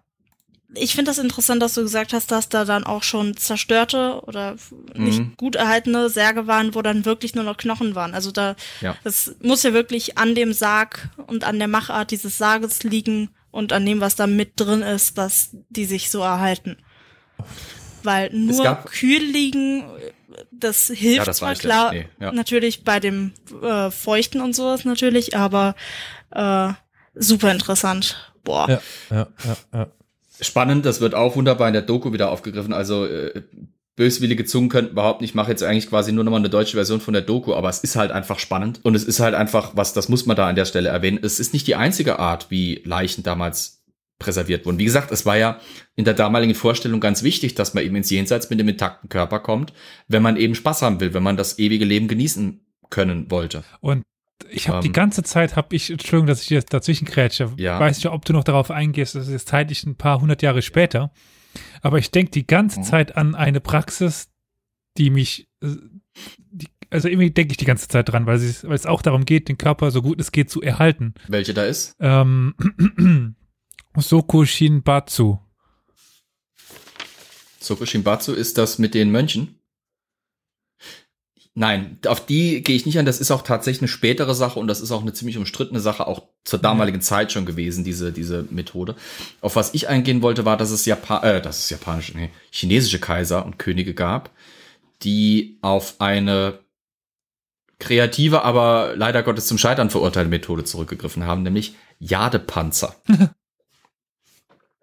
ich finde das interessant, dass du gesagt hast, dass da dann auch schon zerstörte oder nicht mhm. gut erhaltene Särge waren, wo dann wirklich nur noch Knochen waren. Also da, ja. das muss ja wirklich an dem Sarg und an der Machart dieses Sarges liegen und an dem, was da mit drin ist, dass die sich so erhalten. Weil nur kühl liegen, das hilft ja, das zwar klar, nee, ja. natürlich bei dem äh, Feuchten und sowas natürlich, aber äh, super interessant. Boah. Ja, ja, ja, ja. Spannend, das wird auch wunderbar in der Doku wieder aufgegriffen. Also äh, böswillige Zungen könnten behaupten, ich mache jetzt eigentlich quasi nur nochmal eine deutsche Version von der Doku, aber es ist halt einfach spannend und es ist halt einfach, was, das muss man da an der Stelle erwähnen, es ist nicht die einzige Art, wie Leichen damals präserviert wurden. Wie gesagt, es war ja in der damaligen Vorstellung ganz wichtig, dass man eben ins Jenseits mit dem intakten Körper kommt, wenn man eben Spaß haben will, wenn man das ewige Leben genießen können wollte. Und ich habe um, die ähm. ganze Zeit, habe ich, Entschuldigung, dass ich jetzt dazwischen krätsche, ja. weiß nicht, ob du noch darauf eingehst, das ist jetzt zeitlich ein paar hundert Jahre später, aber ich denke die ganze mhm. Zeit an eine Praxis, die mich, äh, die, also irgendwie denke ich die ganze Zeit dran, weil, weil es auch darum geht, den Körper so gut es geht zu erhalten. Welche da ist? Ähm, Soko Shinbatsu. Soko Shinbatsu ist das mit den Mönchen? Nein, auf die gehe ich nicht an. Das ist auch tatsächlich eine spätere Sache und das ist auch eine ziemlich umstrittene Sache, auch zur damaligen. Zeit schon gewesen, diese, diese Methode. Auf was ich eingehen wollte, war, dass es Japan äh, dass es japanische, nee, chinesische Kaiser und Könige gab, die auf eine kreative, aber leider Gottes zum Scheitern verurteilte Methode zurückgegriffen haben, nämlich Jadepanzer. [laughs]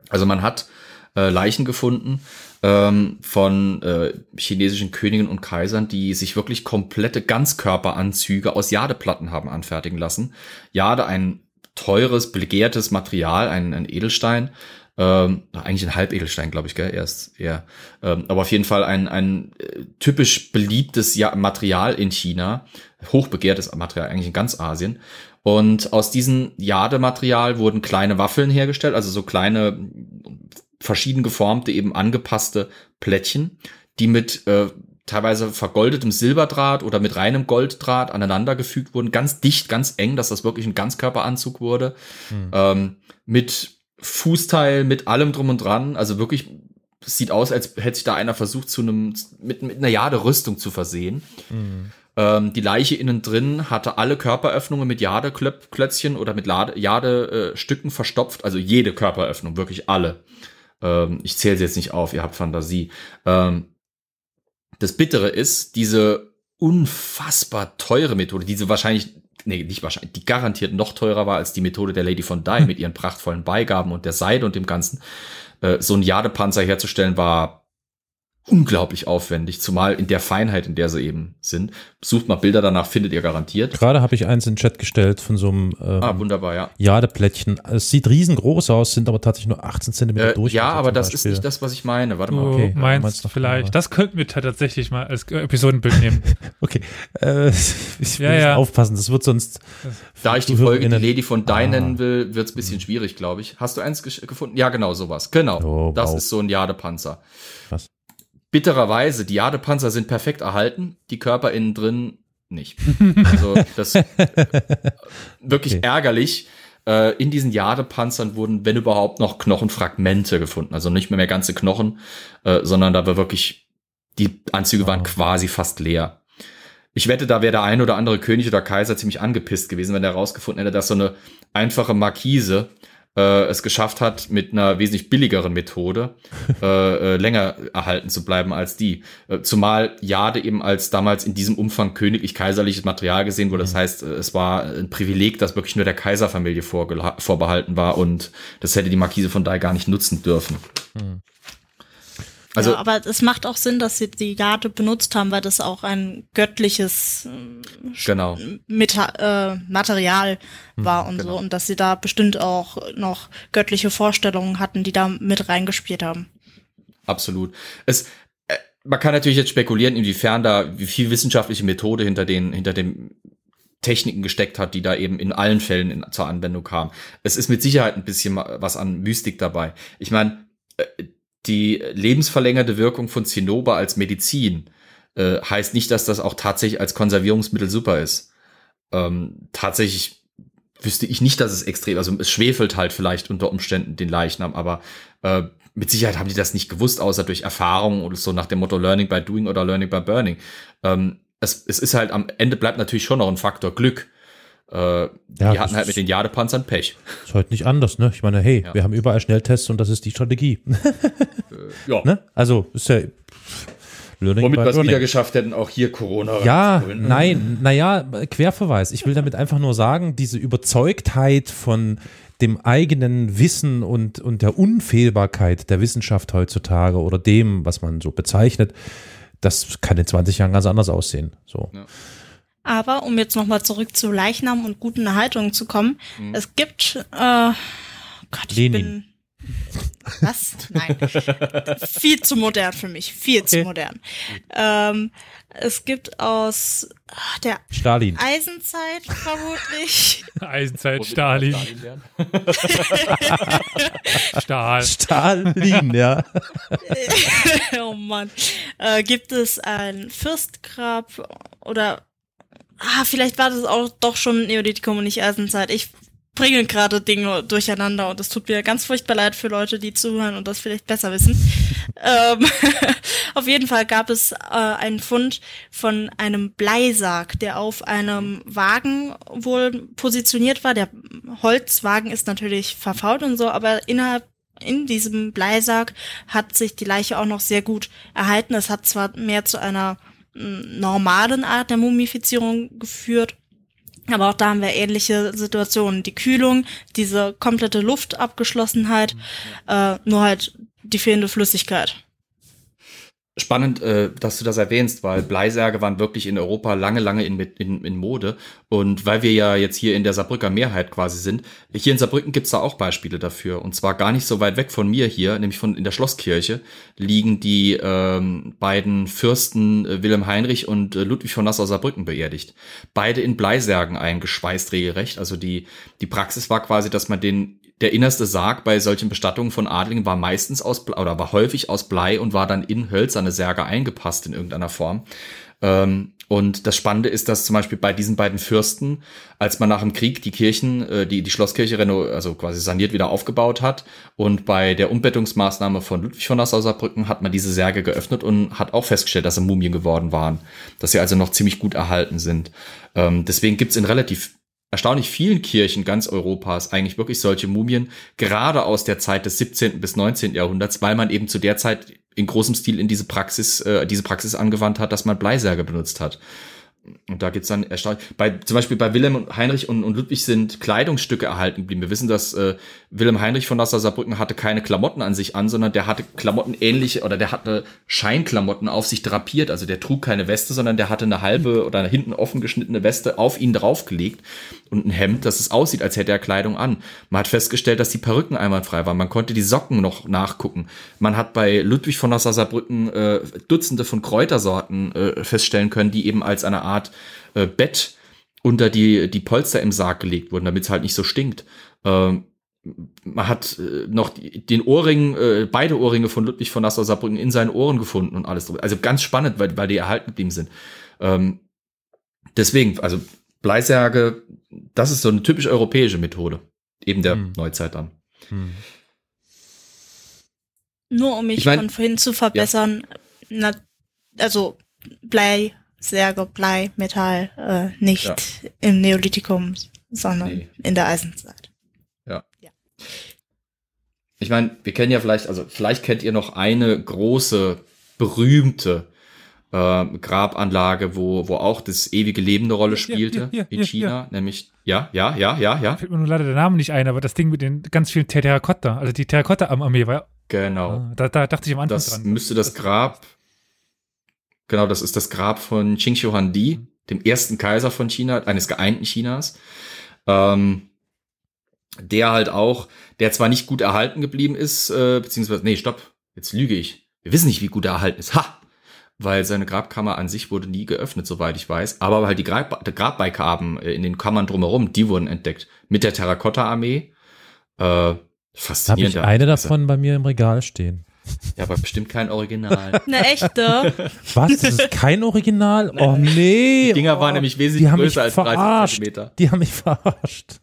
also man hat äh, Leichen gefunden, ähm, von äh, chinesischen Königen und Kaisern, die sich wirklich komplette Ganzkörperanzüge aus Jadeplatten haben anfertigen lassen. Jade, ein teures, begehrtes Material, ein, ein Edelstein, ähm, eigentlich ein Halbedelstein, glaube ich, gell, erst eher. Ähm, aber auf jeden Fall ein, ein äh, typisch beliebtes ja Material in China, hochbegehrtes Material eigentlich in ganz Asien. Und aus diesem Jadematerial wurden kleine Waffeln hergestellt, also so kleine verschieden geformte, eben angepasste Plättchen, die mit äh, teilweise vergoldetem Silberdraht oder mit reinem Golddraht aneinandergefügt wurden, ganz dicht, ganz eng, dass das wirklich ein Ganzkörperanzug wurde, hm. ähm, mit Fußteil, mit allem drum und dran, also wirklich sieht aus, als hätte sich da einer versucht, zu einem mit, mit einer Jade Rüstung zu versehen. Mhm. Ähm, die Leiche innen drin hatte alle Körperöffnungen mit Jadeklötzchen oder mit Jadestücken verstopft, also jede Körperöffnung, wirklich alle. Ähm, ich zähle sie jetzt nicht auf, ihr habt Fantasie. Ähm, das Bittere ist, diese unfassbar teure Methode, diese wahrscheinlich, nee, nicht wahrscheinlich, die garantiert noch teurer war als die Methode der Lady von Dye [laughs] mit ihren prachtvollen Beigaben und der Seide und dem Ganzen. Äh, so ein Jadepanzer herzustellen war unglaublich aufwendig, zumal in der Feinheit, in der sie eben sind. Sucht mal Bilder danach, findet ihr garantiert. Gerade habe ich eins in den Chat gestellt von so einem ähm, ah, wunderbar, ja. Jadeplättchen. Es sieht riesengroß aus, sind aber tatsächlich nur 18 Zentimeter äh, durch. Ja, aber das Beispiel. ist nicht das, was ich meine. Warte mal. Du okay, meinst, meinst vielleicht. Das könnten wir tatsächlich mal als Episodenbild nehmen. [laughs] okay. Äh, [laughs] ich will ja, ja. aufpassen, das wird sonst. Da ich die Folge die Lady von Dai ah. nennen will, wird es ein bisschen schwierig, glaube ich. Hast du eins gefunden? Ja, genau, sowas. Genau. Oh, das wow. ist so ein Jadepanzer. Was? Bittererweise, die Jadepanzer sind perfekt erhalten, die Körper innen drin nicht. [laughs] Also das wirklich okay. ärgerlich. Äh, in diesen Jadepanzern wurden, wenn überhaupt, noch Knochenfragmente gefunden. Also nicht mehr, mehr ganze Knochen, äh, sondern da war wirklich, die Anzüge oh. waren quasi fast leer. Ich wette, da wäre der ein oder andere König oder Kaiser ziemlich angepisst gewesen, wenn er herausgefunden hätte, dass so eine einfache Markise äh, es geschafft hat, mit einer wesentlich billigeren Methode [laughs] äh, äh, länger erhalten zu bleiben als die. Äh, zumal Jade eben als damals in diesem Umfang königlich-kaiserliches Material gesehen wurde. Das mhm. heißt, äh, es war ein Privileg, das wirklich nur der Kaiserfamilie vorbehalten war und das hätte die Markise von Dai gar nicht nutzen dürfen. Also, ja, aber es macht auch Sinn, dass sie die Garde benutzt haben, weil das auch ein göttliches äh, genau. Meta äh, Material war mhm, und genau. so und dass sie da bestimmt auch noch göttliche Vorstellungen hatten, die da mit reingespielt haben. Absolut. Es äh, man kann natürlich jetzt spekulieren, inwiefern da wie viel wissenschaftliche Methode hinter den hinter dem Techniken gesteckt hat, die da eben in allen Fällen in, zur Anwendung kamen. Es ist mit Sicherheit ein bisschen was an Mystik dabei. Ich meine, äh, die lebensverlängerte Wirkung von Zinnober als Medizin äh, heißt nicht, dass das auch tatsächlich als Konservierungsmittel super ist. Ähm, tatsächlich wüsste ich nicht, dass es extrem, also es schwefelt halt vielleicht unter Umständen den Leichnam, aber äh, mit Sicherheit haben die das nicht gewusst, außer durch Erfahrung oder so nach dem Motto Learning by Doing oder Learning by Burning. Ähm, es, es ist halt am Ende bleibt natürlich schon noch ein Faktor Glück. Äh, ja, die hatten halt mit den Jadepanzern Pech. Ist heute nicht anders, ne? Ich meine, hey, ja. wir haben überall Schnelltests und das ist die Strategie. [laughs] äh, ja. Ne? Also, ist ja. Learning Womit wir es wieder geschafft hätten, auch hier Corona Ja, nein, naja, Querverweis. Ich will damit einfach nur sagen, diese Überzeugtheit von dem eigenen Wissen und, und der Unfehlbarkeit der Wissenschaft heutzutage oder dem, was man so bezeichnet, das kann in 20 Jahren ganz anders aussehen. So. Ja. Aber um jetzt nochmal zurück zu Leichnam und guten Erhaltungen zu kommen, mhm. es gibt, äh, Gott, ich Lenin. bin, was? Nein. [laughs] viel zu modern für mich. Viel okay. zu modern. Ähm, es gibt aus ach, der Stalin. Eisenzeit vermutlich. [laughs] Eisenzeit, Stalin. [laughs] Stahl. Stalin, ja. oh Mann. Äh, gibt es ein Fürstgrab oder ah, vielleicht war das auch doch schon Neolithikum und nicht Eisenzeit. Ich bringe gerade Dinge durcheinander und es tut mir ganz furchtbar leid für Leute, die zuhören und das vielleicht besser wissen. [laughs] ähm, [laughs] auf jeden Fall gab es äh, einen Fund von einem Bleisarg, der auf einem Wagen wohl positioniert war. Der Holzwagen ist natürlich verfault und so, aber innerhalb in diesem Bleisarg hat sich die Leiche auch noch sehr gut erhalten. Es hat zwar mehr zu einer normalen Art der Mumifizierung geführt. Aber auch da haben wir ähnliche Situationen. Die Kühlung, diese komplette Luftabgeschlossenheit, äh, nur halt die fehlende Flüssigkeit. Spannend, äh, dass du das erwähnst, weil Bleisärge waren wirklich in Europa lange, lange in, in, in Mode. Und weil wir ja jetzt hier in der Saarbrücker Mehrheit quasi sind, hier in Saarbrücken gibt's da auch Beispiele dafür. Und zwar gar nicht so weit weg von mir hier, nämlich von in der Schlosskirche, liegen die ähm, beiden Fürsten äh, Wilhelm Heinrich und äh, Ludwig von Nassau-Saarbrücken beerdigt. Beide in Bleisärgen eingeschweißt regelrecht. Also die, die Praxis war quasi, dass man den der innerste Sarg bei solchen Bestattungen von Adligen war meistens aus oder war häufig aus Blei und war dann in hölzerne Särge eingepasst in irgendeiner Form. Ähm, und das Spannende ist, dass zum Beispiel bei diesen beiden Fürsten, als man nach dem Krieg die Kirchen, äh, die, die Schlosskirche reno, also quasi saniert wieder aufgebaut hat und bei der Umbettungsmaßnahme von Ludwig von Nassau-Saarbrücken hat man diese Särge geöffnet und hat auch festgestellt, dass sie Mumien geworden waren, dass sie also noch ziemlich gut erhalten sind. Ähm, deswegen gibt's in relativ erstaunlich vielen Kirchen ganz Europas eigentlich wirklich solche Mumien, gerade aus der Zeit des 17. bis 19. Jahrhunderts, weil man eben zu der Zeit in großem Stil in diese Praxis, äh, diese Praxis angewandt hat, dass man Bleisärge benutzt hat. Und da gibt's dann erstaunlich. Bei, zum Beispiel bei Wilhelm und Heinrich und, und Ludwig sind Kleidungsstücke erhalten geblieben. Wir wissen, dass äh, Wilhelm Heinrich von Nassau Saarbrücken hatte keine Klamotten an sich an, sondern der hatte Klamotten ähnliche oder der hatte Scheinklamotten auf sich drapiert. Also der trug keine Weste, sondern der hatte eine halbe oder eine hinten offen geschnittene Weste auf ihn draufgelegt und ein Hemd, dass es aussieht, als hätte er Kleidung an. Man hat festgestellt, dass die Perücken einwandfrei waren. Man konnte die Socken noch nachgucken. Man hat bei Ludwig von Nassau Saarbrücken äh, Dutzende von Kräutersorten äh, feststellen können, die eben als eine Art äh, Bett unter die, die Polster im Sarg gelegt wurden, damit es halt nicht so stinkt. Ähm, man hat äh, noch die, den Ohrring, äh, beide Ohrringe von Ludwig von Nassau Saarbrücken in seinen Ohren gefunden und alles. Also ganz spannend, weil, weil die erhalten geblieben sind. Ähm, deswegen, also Bleisärge, das ist so eine typisch europäische Methode. Eben der hm. Neuzeit dann. Hm. Nur um mich ich mein, von vorhin zu verbessern, ja. na, also Blei, Särge, Blei, Metall, äh, nicht ja. im Neolithikum, sondern nee. in der Eisenzeit. Ja. ja. Ich meine, wir kennen ja vielleicht, also vielleicht kennt ihr noch eine große, berühmte äh, Grabanlage, wo, wo auch das ewige Leben eine Rolle spielte ja, in China, nämlich, ja, ja, ja, ja, ja. Fällt mir nur leider der Name nicht ein, aber das Ding mit den ganz vielen Terrakotta, also die Terrakotta-Armee war Genau. Ah, da, da dachte ich am Anfang das dran. Das müsste das Grab Genau, das ist das Grab von Qing Shi Huangdi, mhm. dem ersten Kaiser von China, eines geeinten Chinas. Ähm, der halt auch, der zwar nicht gut erhalten geblieben ist, äh, beziehungsweise, nee, stopp, jetzt lüge ich. Wir wissen nicht, wie gut er erhalten ist. Ha! Weil seine Grabkammer an sich wurde nie geöffnet, soweit ich weiß. Aber halt die Grab Grabbeigaben äh, in den Kammern drumherum, die wurden entdeckt. Mit der Terrakotta-Armee. Äh, faszinierend. Habe ich eine davon bei mir im Regal stehen. Ja, aber bestimmt kein Original. [laughs] Eine echte. Was? Das ist kein Original? [laughs] Oh nee. Die Dinger oh, waren nämlich wesentlich größer als 30 Zentimeter. Die haben mich verarscht.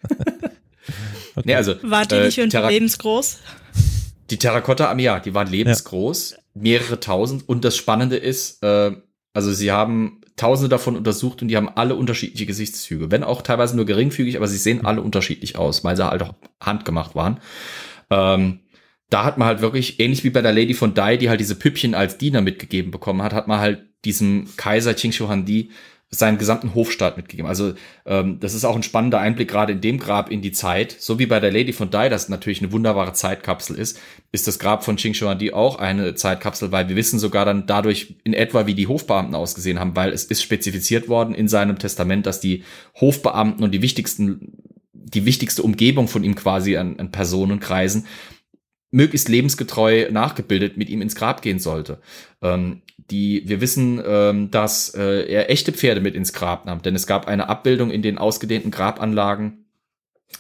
okay. [laughs] nee, also, war die äh, nicht Terra lebensgroß? Die Terrakotta-Armee, ja, die waren lebensgroß, ja. mehrere tausend. Und das Spannende ist, äh, also sie haben tausende davon untersucht und die haben alle unterschiedliche Gesichtszüge. Wenn auch teilweise nur geringfügig, aber sie sehen alle unterschiedlich aus, weil sie halt auch handgemacht waren. Ähm, da hat man halt wirklich, ähnlich wie bei der Lady von Dai, die halt diese Püppchen als Diener mitgegeben bekommen hat, hat man halt diesem Kaiser Qing Shi Huangdi seinen gesamten Hofstaat mitgegeben. Also ähm, das ist auch ein spannender Einblick gerade in dem Grab in die Zeit. So wie bei der Lady von Dai, das natürlich eine wunderbare Zeitkapsel ist, ist das Grab von Qing Shi Huangdi auch eine Zeitkapsel, weil wir wissen sogar dann dadurch in etwa, wie die Hofbeamten ausgesehen haben, weil es ist spezifiziert worden in seinem Testament, dass die Hofbeamten und die wichtigsten die wichtigste Umgebung von ihm quasi an, an Personenkreisen möglichst lebensgetreu nachgebildet mit ihm ins Grab gehen sollte. Ähm, die, wir wissen, ähm, dass äh, er echte Pferde mit ins Grab nahm, denn es gab eine Abbildung in den ausgedehnten Grabanlagen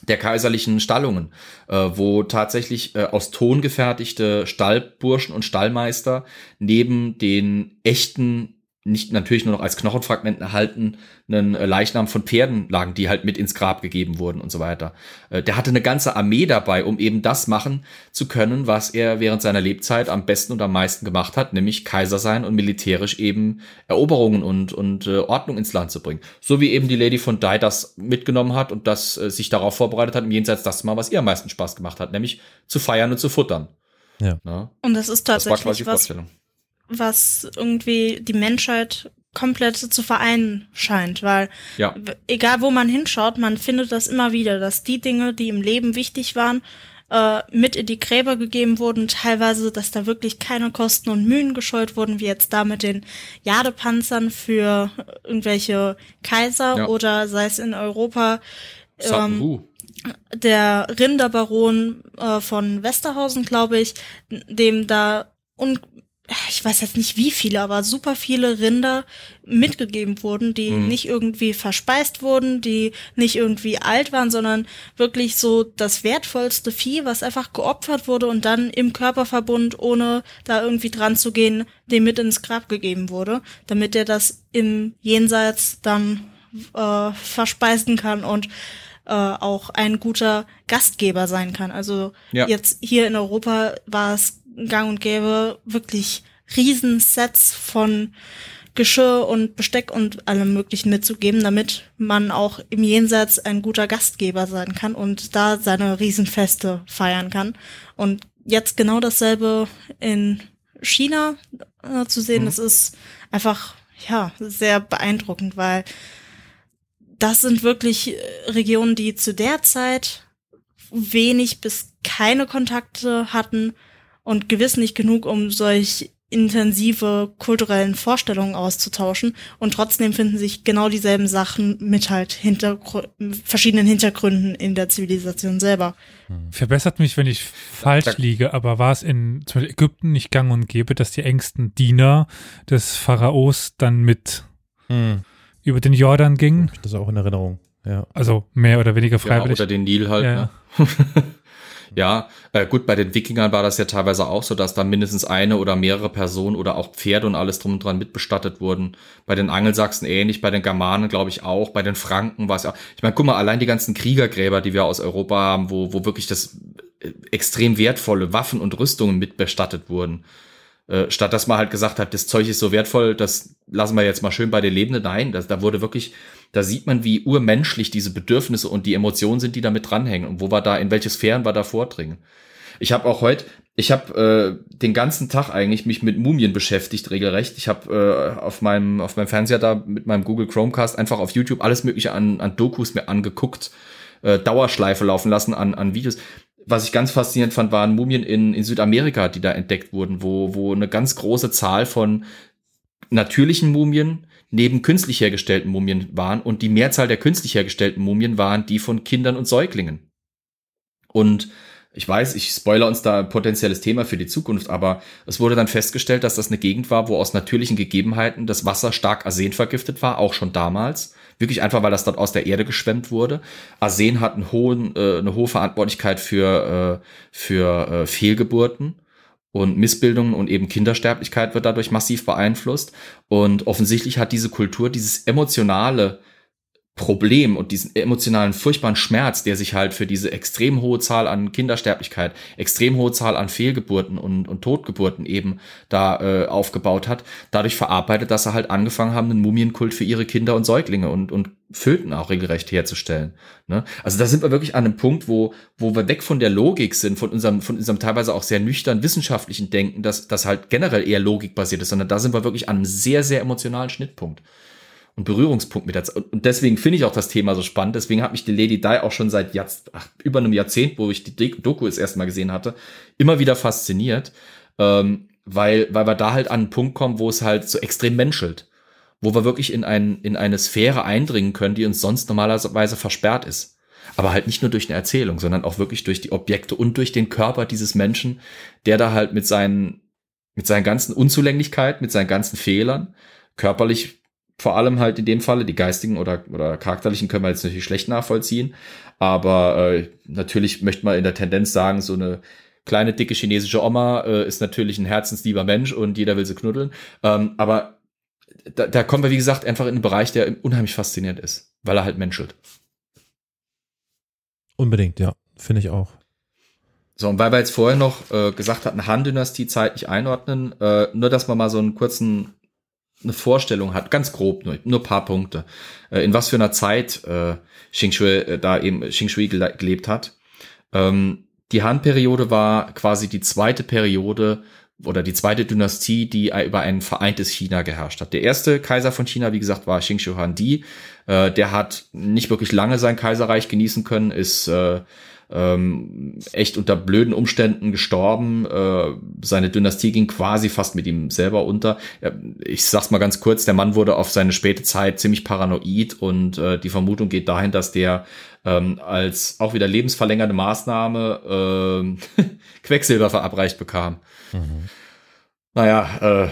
der kaiserlichen Stallungen, äh, wo tatsächlich äh, aus Ton gefertigte Stallburschen und Stallmeister neben den echten nicht natürlich nur noch als Knochenfragment erhaltenen äh, Leichnam von Pferden lagen, die halt mit ins Grab gegeben wurden und so weiter. Äh, der hatte eine ganze Armee dabei, um eben das machen zu können, was er während seiner Lebzeit am besten und am meisten gemacht hat, nämlich Kaiser sein und militärisch eben Eroberungen und, und äh, Ordnung ins Land zu bringen. So wie eben die Lady von Dai das mitgenommen hat und das äh, sich darauf vorbereitet hat, im Jenseits das zu machen, was ihr am meisten Spaß gemacht hat, nämlich zu feiern und zu futtern. Ja. Na? Und das ist tatsächlich das war quasi was, Vorstellung was irgendwie die Menschheit komplett zu vereinen scheint, weil ja. egal wo man hinschaut, man findet das immer wieder, dass die Dinge, die im Leben wichtig waren, äh, mit in die Gräber gegeben wurden, teilweise, dass da wirklich keine Kosten und Mühen gescheut wurden, wie jetzt da mit den Jadepanzern für irgendwelche Kaiser ja. oder sei es in Europa ähm, der Rinderbaron äh, von Westerhausen, glaube ich, dem da un ich weiß jetzt nicht wie viele, aber super viele Rinder mitgegeben wurden, die mhm. nicht irgendwie verspeist wurden, die nicht irgendwie alt waren, sondern wirklich so das wertvollste Vieh, was einfach geopfert wurde und dann im Körperverbund, ohne da irgendwie dran zu gehen, dem mit ins Grab gegeben wurde, damit er das im Jenseits dann äh, verspeisen kann und äh, auch ein guter Gastgeber sein kann. Also ja. jetzt hier in Europa war es gang und gäbe wirklich Riesensets von Geschirr und Besteck und allem Möglichen mitzugeben, damit man auch im Jenseits ein guter Gastgeber sein kann und da seine Riesenfeste feiern kann. Und jetzt genau dasselbe in China äh, zu sehen, mhm. das ist einfach, ja, sehr beeindruckend, weil das sind wirklich Regionen, die zu der Zeit wenig bis keine Kontakte hatten und gewiss nicht genug, um solch intensive kulturellen Vorstellungen auszutauschen und trotzdem finden sich genau dieselben Sachen mit halt Hintergr verschiedenen Hintergründen in der Zivilisation selber. Hm. Verbessert mich, wenn ich falsch liege, aber war es in zum Beispiel Ägypten nicht gang und gäbe, dass die engsten Diener des Pharaos dann mit hm. über den Jordan gingen? Das ist auch in Erinnerung. Ja. Also mehr oder weniger freiwillig. Ja, oder den Nil halt. Ja. Ne? [laughs] Ja, äh, gut, bei den Wikingern war das ja teilweise auch so, dass da mindestens eine oder mehrere Personen oder auch Pferde und alles drum und dran mitbestattet wurden. Bei den Angelsachsen ähnlich, bei den Germanen glaube ich auch, bei den Franken war es ja. Ich meine, guck mal, allein die ganzen Kriegergräber, die wir aus Europa haben, wo, wo wirklich das äh, extrem wertvolle Waffen und Rüstungen mitbestattet wurden. Äh, statt dass man halt gesagt hat, das Zeug ist so wertvoll, das lassen wir jetzt mal schön bei den Lebenden. Nein, das, da wurde wirklich, da sieht man, wie urmenschlich diese Bedürfnisse und die Emotionen sind, die damit dranhängen und wo wir da, in welche Sphären wir da vordringen. Ich habe auch heute, ich habe äh, den ganzen Tag eigentlich mich mit Mumien beschäftigt, regelrecht. Ich habe äh, auf meinem auf meinem Fernseher da mit meinem Google Chromecast einfach auf YouTube alles mögliche an, an Dokus mir angeguckt, äh, Dauerschleife laufen lassen an, an Videos was ich ganz faszinierend fand, waren Mumien in, in Südamerika, die da entdeckt wurden, wo, wo eine ganz große Zahl von natürlichen Mumien neben künstlich hergestellten Mumien waren und die Mehrzahl der künstlich hergestellten Mumien waren die von Kindern und Säuglingen. Und ich weiß, ich spoiler uns da ein potenzielles Thema für die Zukunft, aber es wurde dann festgestellt, dass das eine Gegend war, wo aus natürlichen Gegebenheiten das Wasser stark arsenvergiftet war, auch schon damals. Wirklich einfach, weil das dort aus der Erde geschwemmt wurde. Arsen hat einen hohen, äh, eine hohe Verantwortlichkeit für, äh, für äh, Fehlgeburten und Missbildungen und eben Kindersterblichkeit wird dadurch massiv beeinflusst. Und offensichtlich hat diese Kultur dieses emotionale Problem und diesen emotionalen furchtbaren Schmerz, der sich halt für diese extrem hohe Zahl an Kindersterblichkeit, extrem hohe Zahl an Fehlgeburten und, und Totgeburten eben da äh, aufgebaut hat, dadurch verarbeitet, dass sie halt angefangen haben, einen Mumienkult für ihre Kinder und Säuglinge und, und Föten auch regelrecht herzustellen. Ne? Also da sind wir wirklich an einem Punkt, wo, wo wir weg von der Logik sind, von unserem, von unserem teilweise auch sehr nüchtern wissenschaftlichen Denken, dass das halt generell eher logikbasiert ist, sondern da sind wir wirklich an einem sehr, sehr emotionalen Schnittpunkt und Berührungspunkt mit der Zeit. Und deswegen finde ich auch das Thema so spannend. Deswegen hat mich die Lady Di auch schon seit Jahz ach, über einem Jahrzehnt, wo ich die Doku das erste Mal gesehen hatte, immer wieder fasziniert. Ähm, weil, weil wir da halt an einen Punkt kommen, wo es halt so extrem menschelt. Wo wir wirklich in, ein, in eine Sphäre eindringen können, die uns sonst normalerweise versperrt ist. Aber halt nicht nur durch eine Erzählung, sondern auch wirklich durch die Objekte und durch den Körper dieses Menschen, der da halt mit seinen, mit seinen ganzen Unzulänglichkeiten, mit seinen ganzen Fehlern körperlich vor allem halt in dem Falle, die geistigen oder, oder charakterlichen können wir jetzt natürlich schlecht nachvollziehen. Aber äh, natürlich möchte man in der Tendenz sagen, so eine kleine, dicke chinesische Oma äh, ist natürlich ein herzenslieber Mensch und jeder will sie knuddeln. Ähm, aber da, da kommen wir, wie gesagt, einfach in einen Bereich, der unheimlich faszinierend ist, weil er halt menschelt. Unbedingt, ja, finde ich auch. So, und weil wir jetzt vorher noch äh, gesagt hatten, Han-Dynastie zeitlich einordnen, äh, nur dass man mal so einen kurzen eine Vorstellung hat, ganz grob nur, nur paar Punkte, äh, in was für einer Zeit äh, Xing Shui äh, da eben Xing Shui gelebt hat. Ähm, die Han-Periode war quasi die zweite Periode oder die zweite Dynastie, die über ein vereintes China geherrscht hat. Der erste Kaiser von China, wie gesagt, war Xing Huangdi. Äh, der hat nicht wirklich lange sein Kaiserreich genießen können, ist äh, ähm, echt unter blöden Umständen gestorben. Äh, seine Dynastie ging quasi fast mit ihm selber unter. Ich sag's mal ganz kurz, der Mann wurde auf seine späte Zeit ziemlich paranoid und äh, die Vermutung geht dahin, dass der ähm, als auch wieder lebensverlängernde Maßnahme äh, [laughs] Quecksilber verabreicht bekam. Mhm. Naja, äh,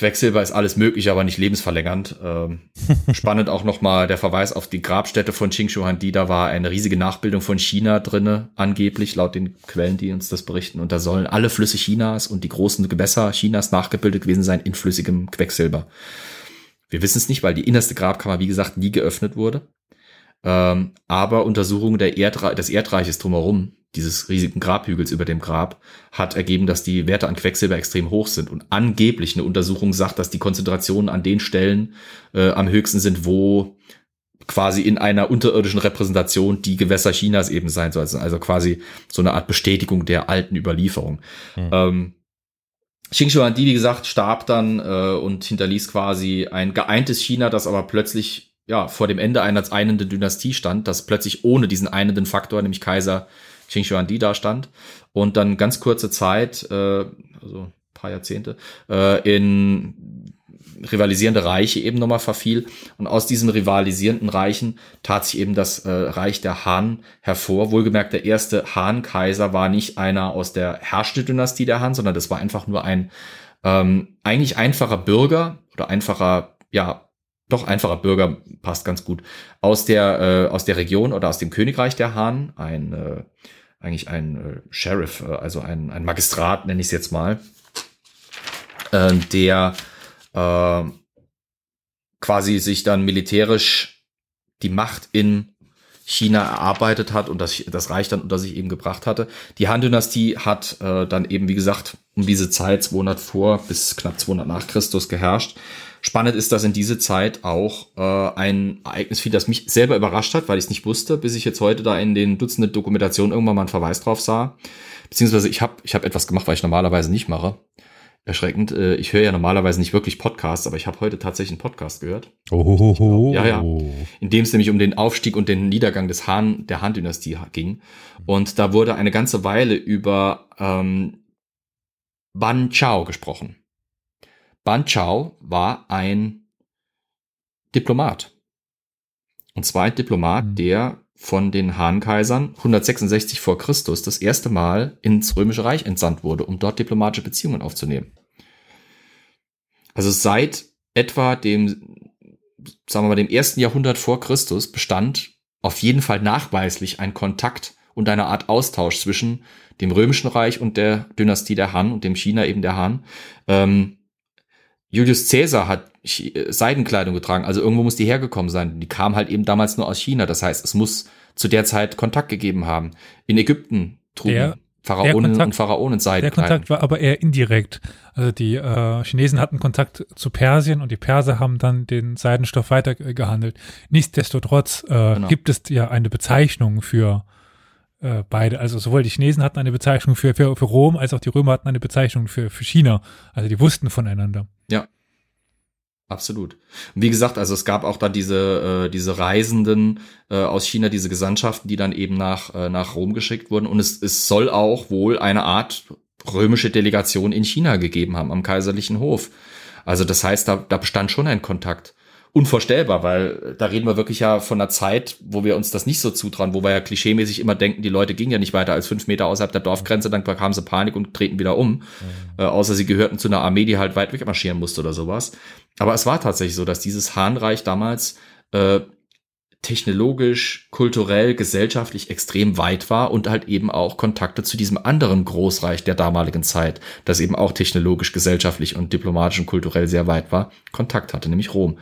Quecksilber ist alles möglich, aber nicht lebensverlängernd. Ähm, [laughs] spannend auch nochmal der Verweis auf die Grabstätte von Qingxuandi. Da war eine riesige Nachbildung von China drinne, angeblich, laut den Quellen, die uns das berichten. Und da sollen alle Flüsse Chinas und die großen Gewässer Chinas nachgebildet gewesen sein in flüssigem Quecksilber. Wir wissen es nicht, weil die innerste Grabkammer, wie gesagt, nie geöffnet wurde. Ähm, aber Untersuchungen der Erdre des Erdreiches drumherum dieses riesigen Grabhügels über dem Grab hat ergeben, dass die Werte an Quecksilber extrem hoch sind. Und angeblich eine Untersuchung sagt, dass die Konzentrationen an den Stellen äh, am höchsten sind, wo quasi in einer unterirdischen Repräsentation die Gewässer Chinas eben sein soll. Also quasi so eine Art Bestätigung der alten Überlieferung. Mhm. Ähm, Xing Huangdi, wie gesagt, starb dann äh, und hinterließ quasi ein geeintes China, das aber plötzlich ja vor dem Ende einer einenden Dynastie stand, das plötzlich ohne diesen einenden Faktor, nämlich Kaiser Qing Xuandi da stand und dann ganz kurze Zeit, äh, also paar Jahrzehnte, äh, in rivalisierende Reiche eben nochmal verfiel. Und aus diesen rivalisierenden Reichen tat sich eben das äh, Reich der Han hervor. Wohlgemerkt, der erste Han-Kaiser war nicht einer aus der Herrschte-Dynastie der Han, sondern das war einfach nur ein ähm, eigentlich einfacher Bürger oder einfacher, ja, doch einfacher Bürger passt ganz gut aus der äh, aus der Region oder aus dem Königreich der Han, ein äh, eigentlich ein äh, Sheriff, äh, also ein, ein Magistrat, nenne ich es jetzt mal, äh, der äh, quasi sich dann militärisch die Macht in China erarbeitet hat und das, das Reich dann unter sich eben gebracht hatte. Die Han-Dynastie hat äh, dann eben, wie gesagt, um diese Zeit 200 vor bis knapp 200 nach Christus geherrscht. Spannend ist, dass in diese Zeit auch äh, ein Ereignis fiel, das mich selber überrascht hat, weil ich es nicht wusste, bis ich jetzt heute da in den Dutzenden Dokumentationen irgendwann mal einen Verweis drauf sah. Beziehungsweise ich habe ich hab etwas gemacht, was ich normalerweise nicht mache. Erschreckend. Äh, ich höre ja normalerweise nicht wirklich Podcasts, aber ich habe heute tatsächlich einen Podcast gehört. Oh. Ja, ja. In dem es nämlich um den Aufstieg und den Niedergang des Han, der Han-Dynastie ging. Und da wurde eine ganze Weile über ähm, Ban Chao gesprochen. Ban Chao war ein Diplomat. Und zwar ein Diplomat, mhm. der von den Han-Kaisern 166 vor Christus das erste Mal ins Römische Reich entsandt wurde, um dort diplomatische Beziehungen aufzunehmen. Also seit etwa dem, sagen wir mal, dem ersten Jahrhundert vor Christus bestand auf jeden Fall nachweislich ein Kontakt und eine Art Austausch zwischen dem Römischen Reich und der Dynastie der Han und dem China eben der Han. Ähm, Julius Caesar hat äh, Seidenkleidung getragen, also irgendwo muss die hergekommen sein. Die kam halt eben damals nur aus China. Das heißt, es muss zu der Zeit Kontakt gegeben haben. In Ägypten trugen der, Pharaonen Kontakt, und Pharaonen Seidenkleidung. Der Kontakt war aber eher indirekt. Also die äh, Chinesen hatten Kontakt zu Persien und die Perser haben dann den Seidenstoff weitergehandelt. Nichtsdestotrotz äh, genau. gibt es ja eine Bezeichnung für äh, beide. Also sowohl die Chinesen hatten eine Bezeichnung für, für, für Rom, als auch die Römer hatten eine Bezeichnung für, für China. Also die wussten voneinander. Ja. Absolut. Und wie gesagt, also es gab auch da diese, äh, diese Reisenden äh, aus China, diese Gesandtschaften, die dann eben nach, äh, nach Rom geschickt wurden. Und es, es soll auch wohl eine Art römische Delegation in China gegeben haben, am kaiserlichen Hof. Also das heißt, da, da bestand schon ein Kontakt unvorstellbar, weil da reden wir wirklich ja von einer Zeit, wo wir uns das nicht so zutrauen, wo wir ja klischeemäßig immer denken, die Leute gingen ja nicht weiter als fünf Meter außerhalb der Dorfgrenze, dann bekamen sie Panik und treten wieder um, mhm. äh, außer sie gehörten zu einer Armee, die halt weit weg marschieren musste oder sowas. Aber es war tatsächlich so, dass dieses Hahnreich damals äh, technologisch, kulturell, gesellschaftlich extrem weit war und halt eben auch Kontakte zu diesem anderen Großreich der damaligen Zeit, das eben auch technologisch, gesellschaftlich und diplomatisch und kulturell sehr weit war, Kontakt hatte, nämlich Rom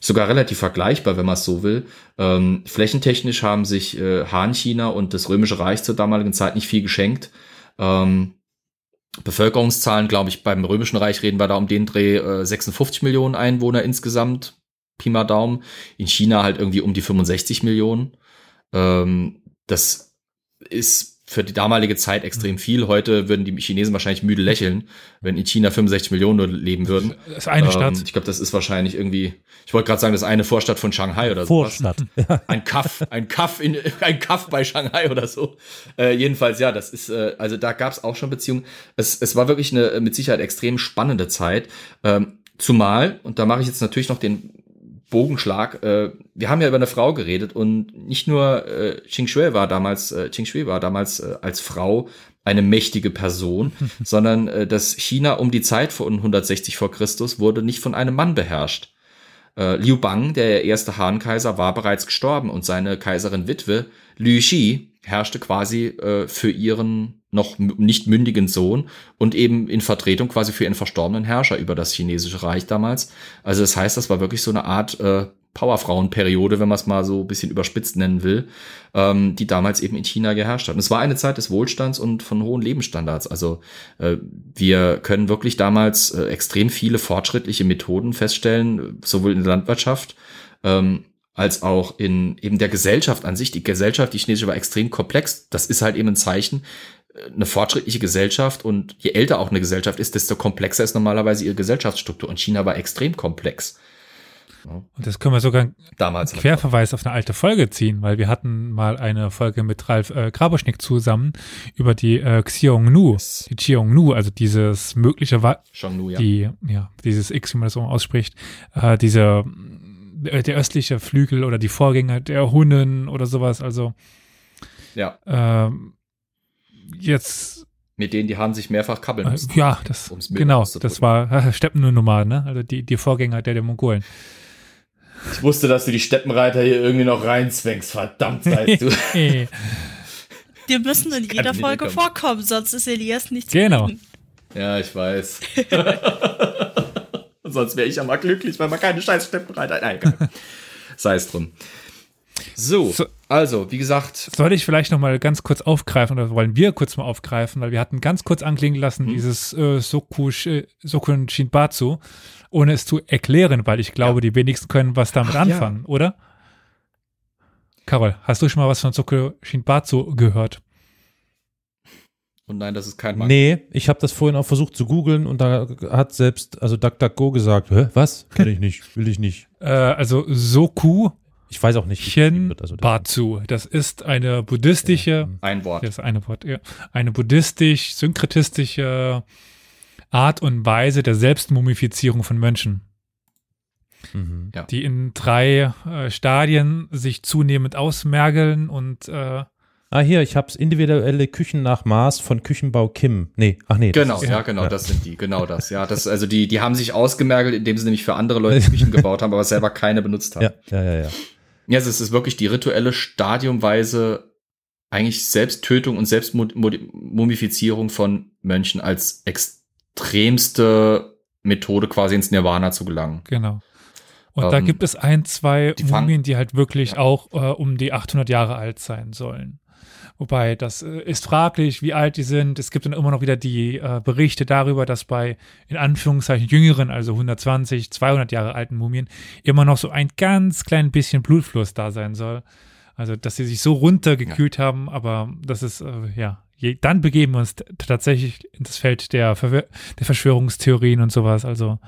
sogar relativ vergleichbar, wenn man es so will. Ähm, flächentechnisch haben sich äh, Han China und das Römische Reich zur damaligen Zeit nicht viel geschenkt. Ähm, Bevölkerungszahlen, glaube ich, beim Römischen Reich reden wir da um den Dreh äh, 56 Millionen Einwohner insgesamt. Pi mal Daumen. In China halt irgendwie um die 65 Millionen. Ähm, das ist für die damalige Zeit extrem mhm. viel. Heute würden die Chinesen wahrscheinlich müde lächeln, wenn in China 65 Millionen nur leben würden. Das ist eine ähm, Stadt. Ich glaube, das ist wahrscheinlich irgendwie, ich wollte gerade sagen, das ist eine Vorstadt von Shanghai oder so. Vorstadt. [laughs] Ein Kaff, ein Kaff in, ein Kaff bei Shanghai oder so. Äh, jedenfalls, ja, das ist, äh, also da gab es auch schon Beziehungen. Es, es war wirklich eine mit Sicherheit extrem spannende Zeit. Ähm, zumal, und da mache ich jetzt natürlich noch den Bogenschlag. Äh, wir haben ja über eine Frau geredet und nicht nur äh, Qing Shui war damals, äh, Qing Shui war damals äh, als Frau eine mächtige Person, [laughs] sondern äh, das China um die Zeit von 160 vor Christus wurde nicht von einem Mann beherrscht. Äh, Liu Bang, der erste Han-Kaiser, war bereits gestorben und seine Kaiserin Witwe Lü Xi herrschte quasi äh, für ihren noch nicht mündigen Sohn und eben in Vertretung quasi für ihren verstorbenen Herrscher über das chinesische Reich damals. Also das heißt, das war wirklich so eine Art äh, Powerfrauenperiode, wenn man es mal so ein bisschen überspitzt nennen will, ähm, die damals eben in China geherrscht hat. Und es war eine Zeit des Wohlstands und von hohen Lebensstandards. Also äh, wir können wirklich damals äh, extrem viele fortschrittliche Methoden feststellen, sowohl in der Landwirtschaft ähm, als auch in eben der Gesellschaft an sich. Die Gesellschaft, die chinesische, war extrem komplex. Das ist halt eben ein Zeichen, äh, eine fortschrittliche Gesellschaft und je älter auch eine Gesellschaft ist, desto komplexer ist normalerweise ihre Gesellschaftsstruktur. Und China war extrem komplex. Und das können wir sogar Damals einen Querverweis auf eine alte Folge ziehen, weil wir hatten mal eine Folge mit Ralf äh, Graboschnick zusammen über die äh, Xiongnu, yes. die Xiongnu, also dieses mögliche, Xiongnu, ja. die, ja, dieses X, wie man das so ausspricht, äh, diese, der östliche Flügel oder die Vorgänger der Hunnen oder sowas, also ja. Ähm, jetzt mit denen die haben sich mehrfach kabbeln äh, müssen. Ja, das genau, das war [laughs] äh, Steppennomaden, ne? Also die, die Vorgänger der, der Mongolen. Ich wusste, dass du die Steppenreiter hier irgendwie noch reinzwängst. Verdammt, weißt du. [laughs] Die müssen in jeder Folge vorkommen, sonst ist Elias nicht Genau. Ja, ich weiß. [laughs] sonst wäre ich ja mal glücklich, weil man keine scheiß Steppenreiter. Nein, [laughs] sei es drum. So, so, also, wie gesagt. Soll ich vielleicht noch mal ganz kurz aufgreifen, oder wollen wir kurz mal aufgreifen, weil wir hatten ganz kurz anklingen lassen, hm. dieses äh, Soku, Sokun Shinbatsu ohne es zu erklären, weil ich glaube, ja. die wenigsten können was damit Ach, anfangen, ja. oder? Carol, hast du schon mal was von Soko Shinbatsu gehört? Und nein, das ist kein Manga. Nee, ich habe das vorhin auch versucht zu googeln und da hat selbst, also DuckDuckGo gesagt, Hä, was? Kenn ich nicht, will ich nicht. Äh, also Soku ich weiß auch nicht. Shinbatsu. Also das ist eine buddhistische. Ein Wort. Das ist eine Wort, ja. Eine buddhistisch-synkretistische Art und Weise der Selbstmumifizierung von Mönchen. Mhm. Ja. Die in drei äh, Stadien sich zunehmend ausmergeln und äh, Ah, hier, ich hab's individuelle Küchen nach Maß von Küchenbau Kim. Nee, ach nee. Genau, ist, ja, genau, ja. das sind die, genau das. Ja, das, also die, die haben sich ausgemergelt, indem sie nämlich für andere Leute [laughs] Küchen gebaut haben, aber selber keine benutzt haben. Ja, ja, ja, ja. Ja, also es ist wirklich die rituelle stadiumweise eigentlich Selbsttötung und Selbstmumifizierung von Mönchen als ex extremste Methode, quasi ins Nirvana zu gelangen. Genau. Und ähm, da gibt es ein, zwei die Mumien, die halt wirklich ja. auch äh, um die 800 Jahre alt sein sollen. Wobei, das äh, ist fraglich, wie alt die sind. Es gibt dann immer noch wieder die äh, Berichte darüber, dass bei in Anführungszeichen jüngeren, also 120, 200 Jahre alten Mumien, immer noch so ein ganz klein bisschen Blutfluss da sein soll. Also, dass sie sich so runtergekühlt ja. haben, aber das ist, äh, ja, dann begeben wir uns tatsächlich in das Feld der, Verwir der Verschwörungstheorien und sowas. Also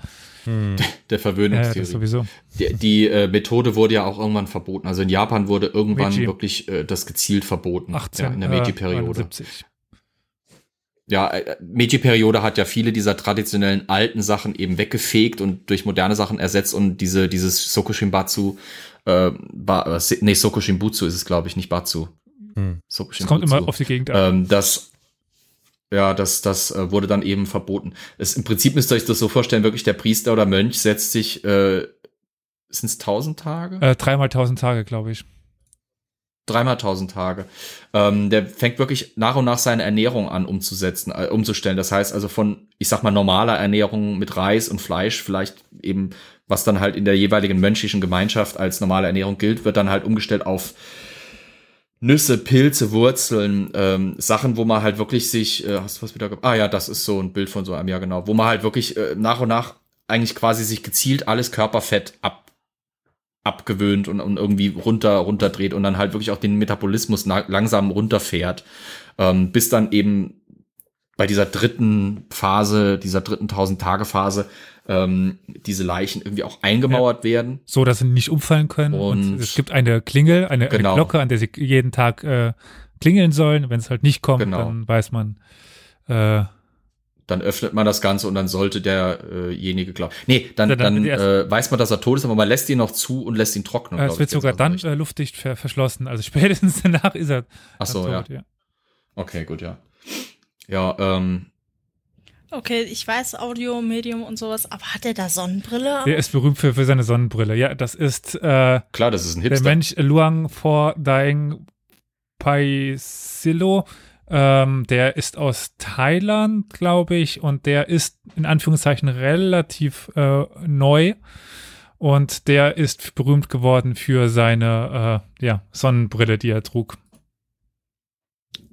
hm. der Verwöhnungstheorie. Äh, sowieso. Die, die äh, Methode wurde ja auch irgendwann verboten. Also in Japan wurde irgendwann Meiji. wirklich äh, das gezielt verboten 18, ja, in der Meiji-Periode. Äh, ja, äh, Meiji-Periode hat ja viele dieser traditionellen alten Sachen eben weggefegt und durch moderne Sachen ersetzt und diese dieses Sokushinbatsu, äh, ba, äh, nee, Sokushinbutsu ist es glaube ich, nicht Batsu. Hm. Es kommt immer auf die Gegend an. Ähm, das, ja, das, das äh, wurde dann eben verboten. Es, Im Prinzip müsst ihr euch das so vorstellen, wirklich der Priester oder Mönch setzt sich, äh, sind es tausend Tage? Äh, dreimal tausend Tage, glaube ich. Dreimal tausend Tage. Ähm, der fängt wirklich nach und nach seine Ernährung an umzusetzen, äh, umzustellen. Das heißt also von, ich sag mal, normaler Ernährung mit Reis und Fleisch, vielleicht eben, was dann halt in der jeweiligen mönchischen Gemeinschaft als normale Ernährung gilt, wird dann halt umgestellt auf Nüsse, Pilze, Wurzeln, ähm, Sachen, wo man halt wirklich sich, äh, hast du was wieder, ah ja, das ist so ein Bild von so einem, ja genau, wo man halt wirklich äh, nach und nach eigentlich quasi sich gezielt alles Körperfett ab, abgewöhnt und, und irgendwie runter, runterdreht und dann halt wirklich auch den Metabolismus langsam runterfährt, ähm, bis dann eben bei dieser dritten Phase, dieser dritten 1000-Tage-Phase, ähm, diese Leichen irgendwie auch eingemauert ja. werden. So, dass sie nicht umfallen können. Und, und es gibt eine Klingel, eine, genau. eine, Glocke, an der sie jeden Tag äh, klingeln sollen. Wenn es halt nicht kommt, genau. dann weiß man. Äh, dann öffnet man das Ganze und dann sollte derjenige glauben. Nee, dann, dann, dann äh, weiß man, dass er tot ist, aber man lässt ihn noch zu und lässt ihn trocknen. Es wird sogar dann äh, luftdicht ver verschlossen. Also [laughs] spätestens danach ist er Ach so, tot, ja. ja. Okay, gut, ja. Ja, ähm. Okay, ich weiß Audio, Medium und sowas, aber hat er da Sonnenbrille? Er ist berühmt für, für seine Sonnenbrille. Ja, das ist äh, klar, das ist ein Hipster. Der Mensch Luang For Daeng Paisilo. Ähm, der ist aus Thailand, glaube ich, und der ist in Anführungszeichen relativ äh, neu. Und der ist berühmt geworden für seine äh, ja, Sonnenbrille, die er trug.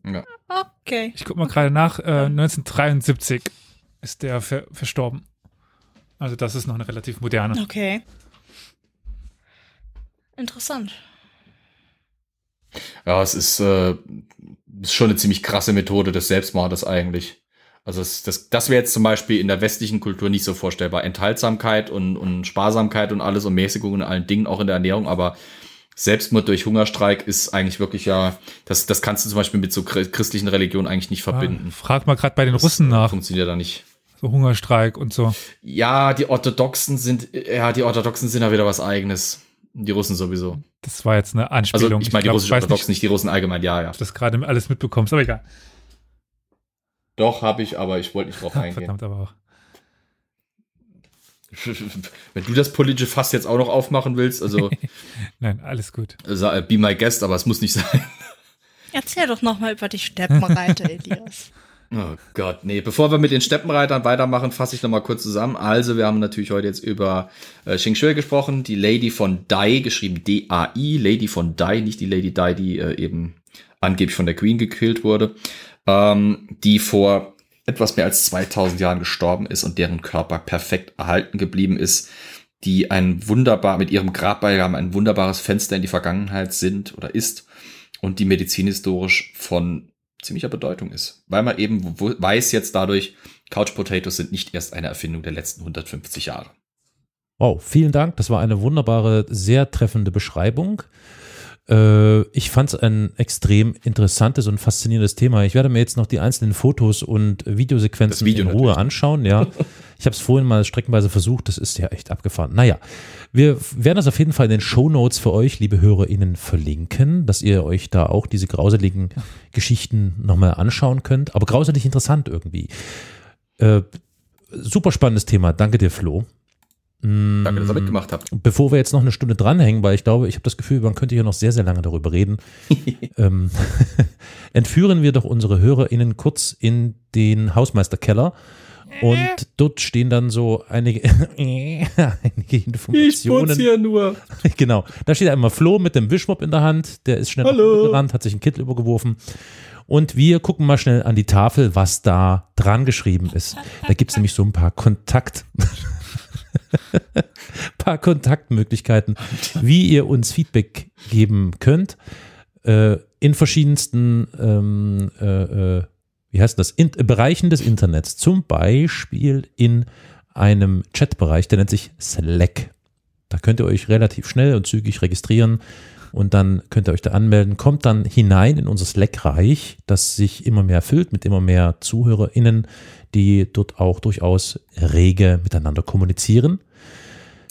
Ja. Okay. Ich gucke mal gerade nach. Äh, 1973 ist der ver verstorben. Also das ist noch eine relativ moderne. Okay. Interessant. Ja, es ist, äh, ist schon eine ziemlich krasse Methode des Selbstmordes eigentlich. Also das, das, das wäre jetzt zum Beispiel in der westlichen Kultur nicht so vorstellbar. Enthaltsamkeit und, und Sparsamkeit und alles und Mäßigung in allen Dingen, auch in der Ernährung, aber Selbstmord durch Hungerstreik ist eigentlich wirklich ja, das, das kannst du zum Beispiel mit so christlichen Religionen eigentlich nicht verbinden. Ja, frag mal gerade bei den das Russen nach. Funktioniert da nicht. So Hungerstreik und so. Ja, die Orthodoxen sind, ja, die Orthodoxen sind ja wieder was eigenes. Die Russen sowieso. Das war jetzt eine Anspielung. Also ich meine die russischen Orthodoxen, nicht, nicht die Russen allgemein, ja, ja. Das gerade alles mitbekommst, aber egal. Doch, habe ich, aber ich wollte nicht drauf [laughs] eingehen. Verdammt aber auch. [laughs] Wenn du das politische Fass jetzt auch noch aufmachen willst, also. [laughs] Nein, alles gut. Äh, be my guest, aber es muss nicht sein. [laughs] Erzähl doch nochmal über die Steppenreiter, Elias. Oh Gott, nee. Bevor wir mit den Steppenreitern weitermachen, fasse ich nochmal kurz zusammen. Also, wir haben natürlich heute jetzt über äh, Xing Shui gesprochen, die Lady von Dai, geschrieben D-A-I, Lady von Dai, nicht die Lady Dai, die äh, eben angeblich von der Queen gekillt wurde, ähm, die vor etwas mehr als 2000 Jahren gestorben ist und deren Körper perfekt erhalten geblieben ist, die ein wunderbar, mit ihrem Grabbeigaben ein wunderbares Fenster in die Vergangenheit sind oder ist und die medizinhistorisch von ziemlicher Bedeutung ist, weil man eben weiß jetzt dadurch, Couch Potatoes sind nicht erst eine Erfindung der letzten 150 Jahre. Wow, vielen Dank. Das war eine wunderbare, sehr treffende Beschreibung. Äh, ich fand es ein extrem interessantes und faszinierendes Thema. Ich werde mir jetzt noch die einzelnen Fotos und Videosequenzen Video in Ruhe natürlich. anschauen. Ja, ich habe es vorhin mal streckenweise versucht. Das ist ja echt abgefahren. Naja, wir werden das auf jeden Fall in den Show Notes für euch, liebe HörerInnen, verlinken, dass ihr euch da auch diese grauseligen Geschichten nochmal anschauen könnt. Aber grauselig interessant irgendwie. Äh, super spannendes Thema. Danke dir, Flo. Danke, dass ihr mitgemacht habt. Bevor wir jetzt noch eine Stunde dranhängen, weil ich glaube, ich habe das Gefühl, man könnte hier noch sehr, sehr lange darüber reden, [laughs] ähm, [laughs] entführen wir doch unsere HörerInnen kurz in den Hausmeisterkeller. Und dort stehen dann so einige, [laughs] einige Informationen. Ich hier nur. Genau. Da steht einmal Flo mit dem Wischmopp in der Hand. Der ist schnell gerannt, hat sich ein Kittel übergeworfen. Und wir gucken mal schnell an die Tafel, was da dran geschrieben ist. Da gibt es nämlich so ein paar Kontakt. [laughs] paar Kontaktmöglichkeiten, wie ihr uns Feedback geben könnt. Äh, in verschiedensten ähm, äh, äh wie heißt das, in, Bereichen des Internets, zum Beispiel in einem Chatbereich, der nennt sich Slack. Da könnt ihr euch relativ schnell und zügig registrieren und dann könnt ihr euch da anmelden, kommt dann hinein in unser Slack-Reich, das sich immer mehr füllt mit immer mehr ZuhörerInnen, die dort auch durchaus rege miteinander kommunizieren.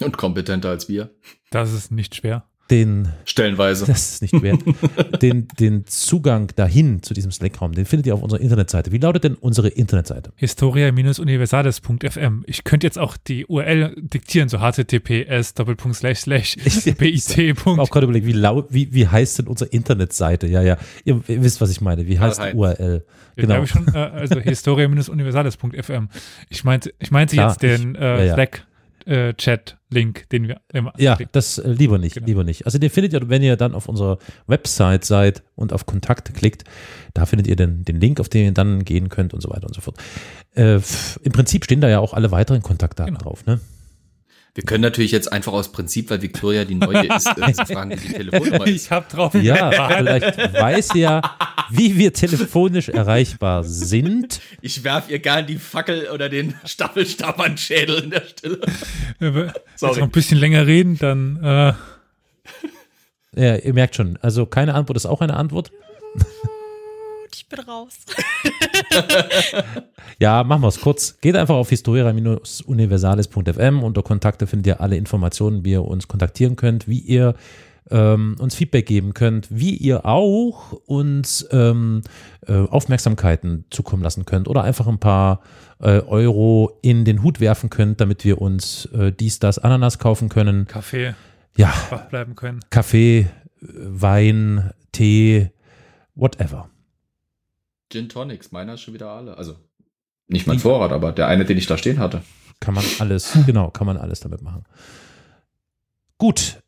Und kompetenter als wir. Das ist nicht schwer den stellenweise. Das ist nicht wert. [laughs] Den den Zugang dahin zu diesem Slack-Raum den findet ihr auf unserer Internetseite. Wie lautet denn unsere Internetseite? historia-universales.fm ich könnte jetzt auch die URL diktieren so https doppelpunkt slash slash [laughs] bit ich auch gerade überlegt wie laut wie wie heißt denn unsere Internetseite? Ja ja. Ihr, ihr wisst was ich meine. Wie heißt die URL genau. ich schon, äh, also [laughs] historia-universales.fm ich meinte ich meinte Klar, jetzt den äh, ja, ja. Slack äh, Chat-Link, den wir immer. Ja, klicken. das äh, lieber nicht, genau. lieber nicht. Also den findet ihr, wenn ihr dann auf unserer Website seid und auf Kontakte klickt, da findet ihr den, den Link, auf den ihr dann gehen könnt und so weiter und so fort. Äh, Im Prinzip stehen da ja auch alle weiteren Kontaktdaten genau. drauf, ne? Wir können natürlich jetzt einfach aus Prinzip, weil Victoria die neue ist, äh, fragen, wie die Telefonnummer [laughs] ist. Ich hab drauf. Ja, vielleicht weiß ja, wie wir telefonisch erreichbar sind. Ich werf ihr gern die Fackel oder den Staffelstab an Schädel in der Stille. Wenn Sorry. noch ein bisschen länger reden, dann. Äh. Ja, ihr merkt schon. Also keine Antwort ist auch eine Antwort ich bin raus. [laughs] ja, machen wir es kurz. Geht einfach auf historia-universales.fm. Unter Kontakte findet ihr alle Informationen, wie ihr uns kontaktieren könnt, wie ihr ähm, uns Feedback geben könnt, wie ihr auch uns ähm, äh, Aufmerksamkeiten zukommen lassen könnt oder einfach ein paar äh, Euro in den Hut werfen könnt, damit wir uns äh, dies, das, Ananas kaufen können. Kaffee. Ja. Wach bleiben können. Kaffee, Wein, Tee, whatever. Gin Tonics, meiner ist schon wieder alle. Also nicht mein Vorrat, aber der eine, den ich da stehen hatte. Kann man alles, [laughs] genau, kann man alles damit machen. Gut.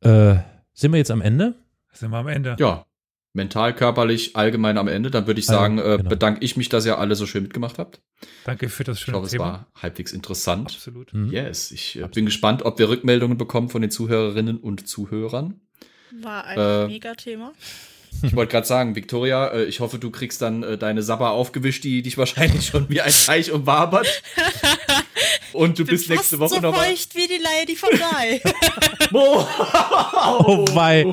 Äh, sind wir jetzt am Ende? Sind wir am Ende? Ja. Mental, körperlich, allgemein am Ende. Dann würde ich sagen, äh, genau. bedanke ich mich, dass ihr alle so schön mitgemacht habt. Danke für das schöne ich glaube, Thema. es war halbwegs interessant. Absolut. Mhm. Yes. Ich äh, bin gespannt, ob wir Rückmeldungen bekommen von den Zuhörerinnen und Zuhörern. War ein äh, Mega-Thema. Ich wollte gerade sagen, Victoria, äh, ich hoffe, du kriegst dann äh, deine Sabber aufgewischt, die dich wahrscheinlich schon wie ein Teich umwabert. [laughs] Und du bist nächste Woche so noch mal. feucht wie die Lady von Guy. [laughs] oh wei.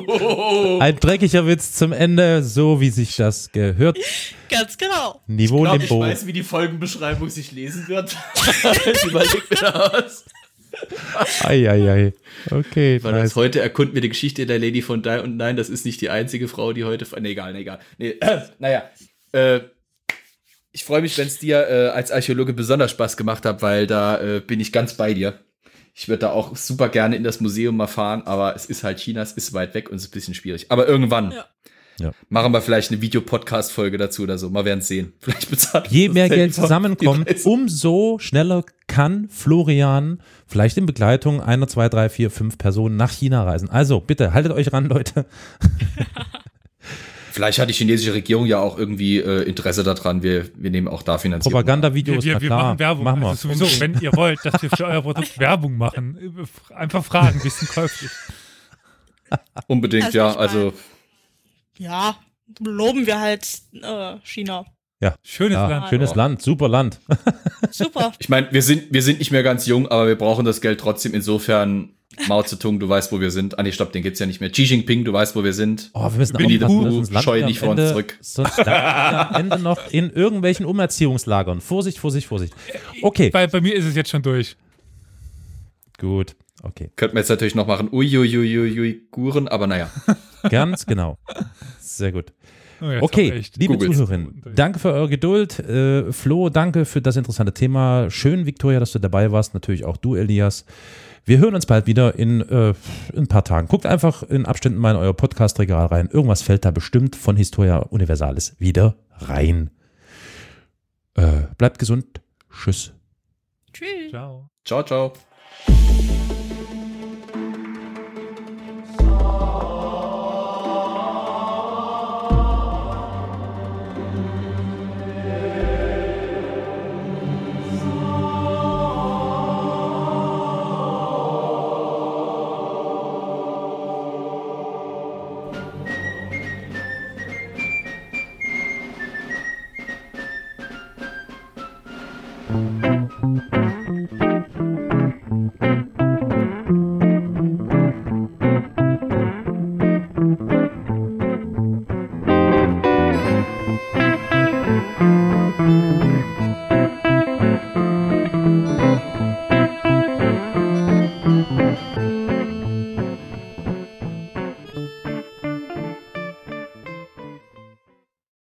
Ein dreckiger Witz zum Ende, so wie sich das gehört. Ganz genau. Niveau ich glaub, Ich weiß, wie die Folgenbeschreibung sich lesen wird. [laughs] Überleg mir das. Eieiei. Okay. Weil nice. das heute erkunden wir die Geschichte der Lady von Di und nein, das ist nicht die einzige Frau, die heute. Nee, egal, nee, egal. Nee, äh, [clears throat] naja. Äh, ich freue mich, wenn es dir äh, als Archäologe besonders Spaß gemacht hat, weil da äh, bin ich ganz bei dir. Ich würde da auch super gerne in das Museum mal fahren, aber es ist halt China, es ist weit weg und es ist ein bisschen schwierig. Aber irgendwann. Ja. Ja. Machen wir vielleicht eine Videopodcast-Folge dazu oder so. Mal werden es sehen. [laughs] Vielleicht bezahlt. Je mehr Geld zusammenkommt, umso schneller kann Florian vielleicht in Begleitung einer, zwei, drei, vier, fünf Personen nach China reisen. Also bitte, haltet euch ran, Leute. [laughs] Vielleicht hat die chinesische Regierung ja auch irgendwie äh, Interesse daran. Wir, wir nehmen auch da Finanzierung. Propagandavideos, wir, wir, wir machen Werbung. Machen wir. Also sowieso, wenn ihr wollt, dass wir für euer Produkt [laughs] Werbung machen, einfach fragen, bisschen käuflich. Unbedingt, also ja. Also ja, loben wir halt äh, China. Ja, schönes ja, Land. Schönes Land, super Land. [laughs] super. Ich meine, wir sind, wir sind nicht mehr ganz jung, aber wir brauchen das Geld trotzdem. Insofern, Mao Zedong, du weißt, wo wir sind. Ah, nee, stopp, den gibt's ja nicht mehr. Xi Jinping, du weißt, wo wir sind. Oh, wir müssen Winnie auch scheu nicht vor uns zurück. Sonst am [laughs] Ende noch in irgendwelchen Umerziehungslagern. Vorsicht, Vorsicht, Vorsicht. Okay. Bei, bei mir ist es jetzt schon durch. Gut, okay. Könnten wir jetzt natürlich noch machen, uiuiuiui, Guren, aber naja. [laughs] Ganz genau. Sehr gut. Oh, okay, liebe Googles. Zuhörerinnen, danke für eure Geduld. Äh, Flo, danke für das interessante Thema. Schön, Viktoria, dass du dabei warst. Natürlich auch du, Elias. Wir hören uns bald wieder in, äh, in ein paar Tagen. Guckt einfach in Abständen mal in euer Podcast-Regal rein. Irgendwas fällt da bestimmt von Historia Universalis wieder rein. Äh, bleibt gesund. Tschüss. Tschüss. Ciao. Ciao, ciao.